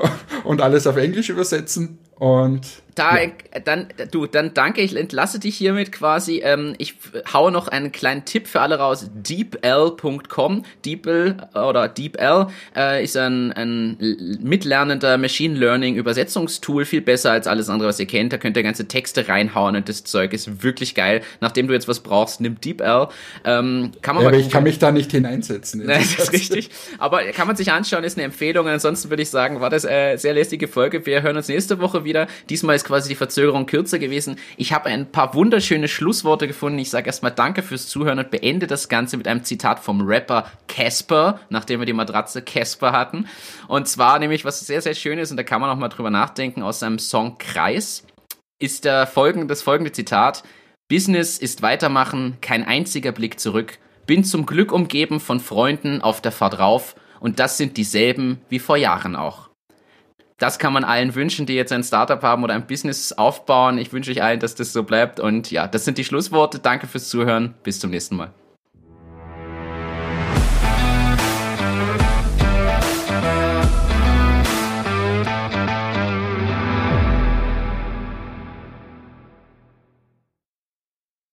Speaker 2: und alles auf Englisch übersetzen und
Speaker 1: da,
Speaker 2: ja.
Speaker 1: dann, du, dann danke, ich entlasse dich hiermit quasi. Ähm, ich haue noch einen kleinen Tipp für alle raus. DeepL.com. DeepL oder DeepL äh, ist ein, ein mitlernender Machine Learning Übersetzungstool, viel besser als alles andere, was ihr kennt. Da könnt ihr ganze Texte reinhauen und das Zeug ist wirklich geil. Nachdem du jetzt was brauchst, nimm DeepL. Ähm, kann man
Speaker 2: ja, aber ich kann mich da nicht hineinsetzen.
Speaker 1: Das ist richtig. Aber kann man sich anschauen, ist eine Empfehlung. Ansonsten würde ich sagen, war das äh, sehr lästige Folge. Wir hören uns nächste Woche wieder. Diesmal ist quasi die Verzögerung kürzer gewesen. Ich habe ein paar wunderschöne Schlussworte gefunden. Ich sage erstmal Danke fürs Zuhören und beende das Ganze mit einem Zitat vom Rapper Casper, nachdem wir die Matratze Casper hatten. Und zwar nämlich, was sehr, sehr schön ist, und da kann man auch mal drüber nachdenken, aus seinem Song Kreis, ist der folgende, das folgende Zitat. Business ist weitermachen, kein einziger Blick zurück. Bin zum Glück umgeben von Freunden auf der Fahrt rauf und das sind dieselben wie vor Jahren auch das kann man allen wünschen, die jetzt ein Startup haben oder ein Business aufbauen. Ich wünsche euch allen, dass das so bleibt. Und ja, das sind die Schlussworte. Danke fürs Zuhören. Bis zum nächsten Mal.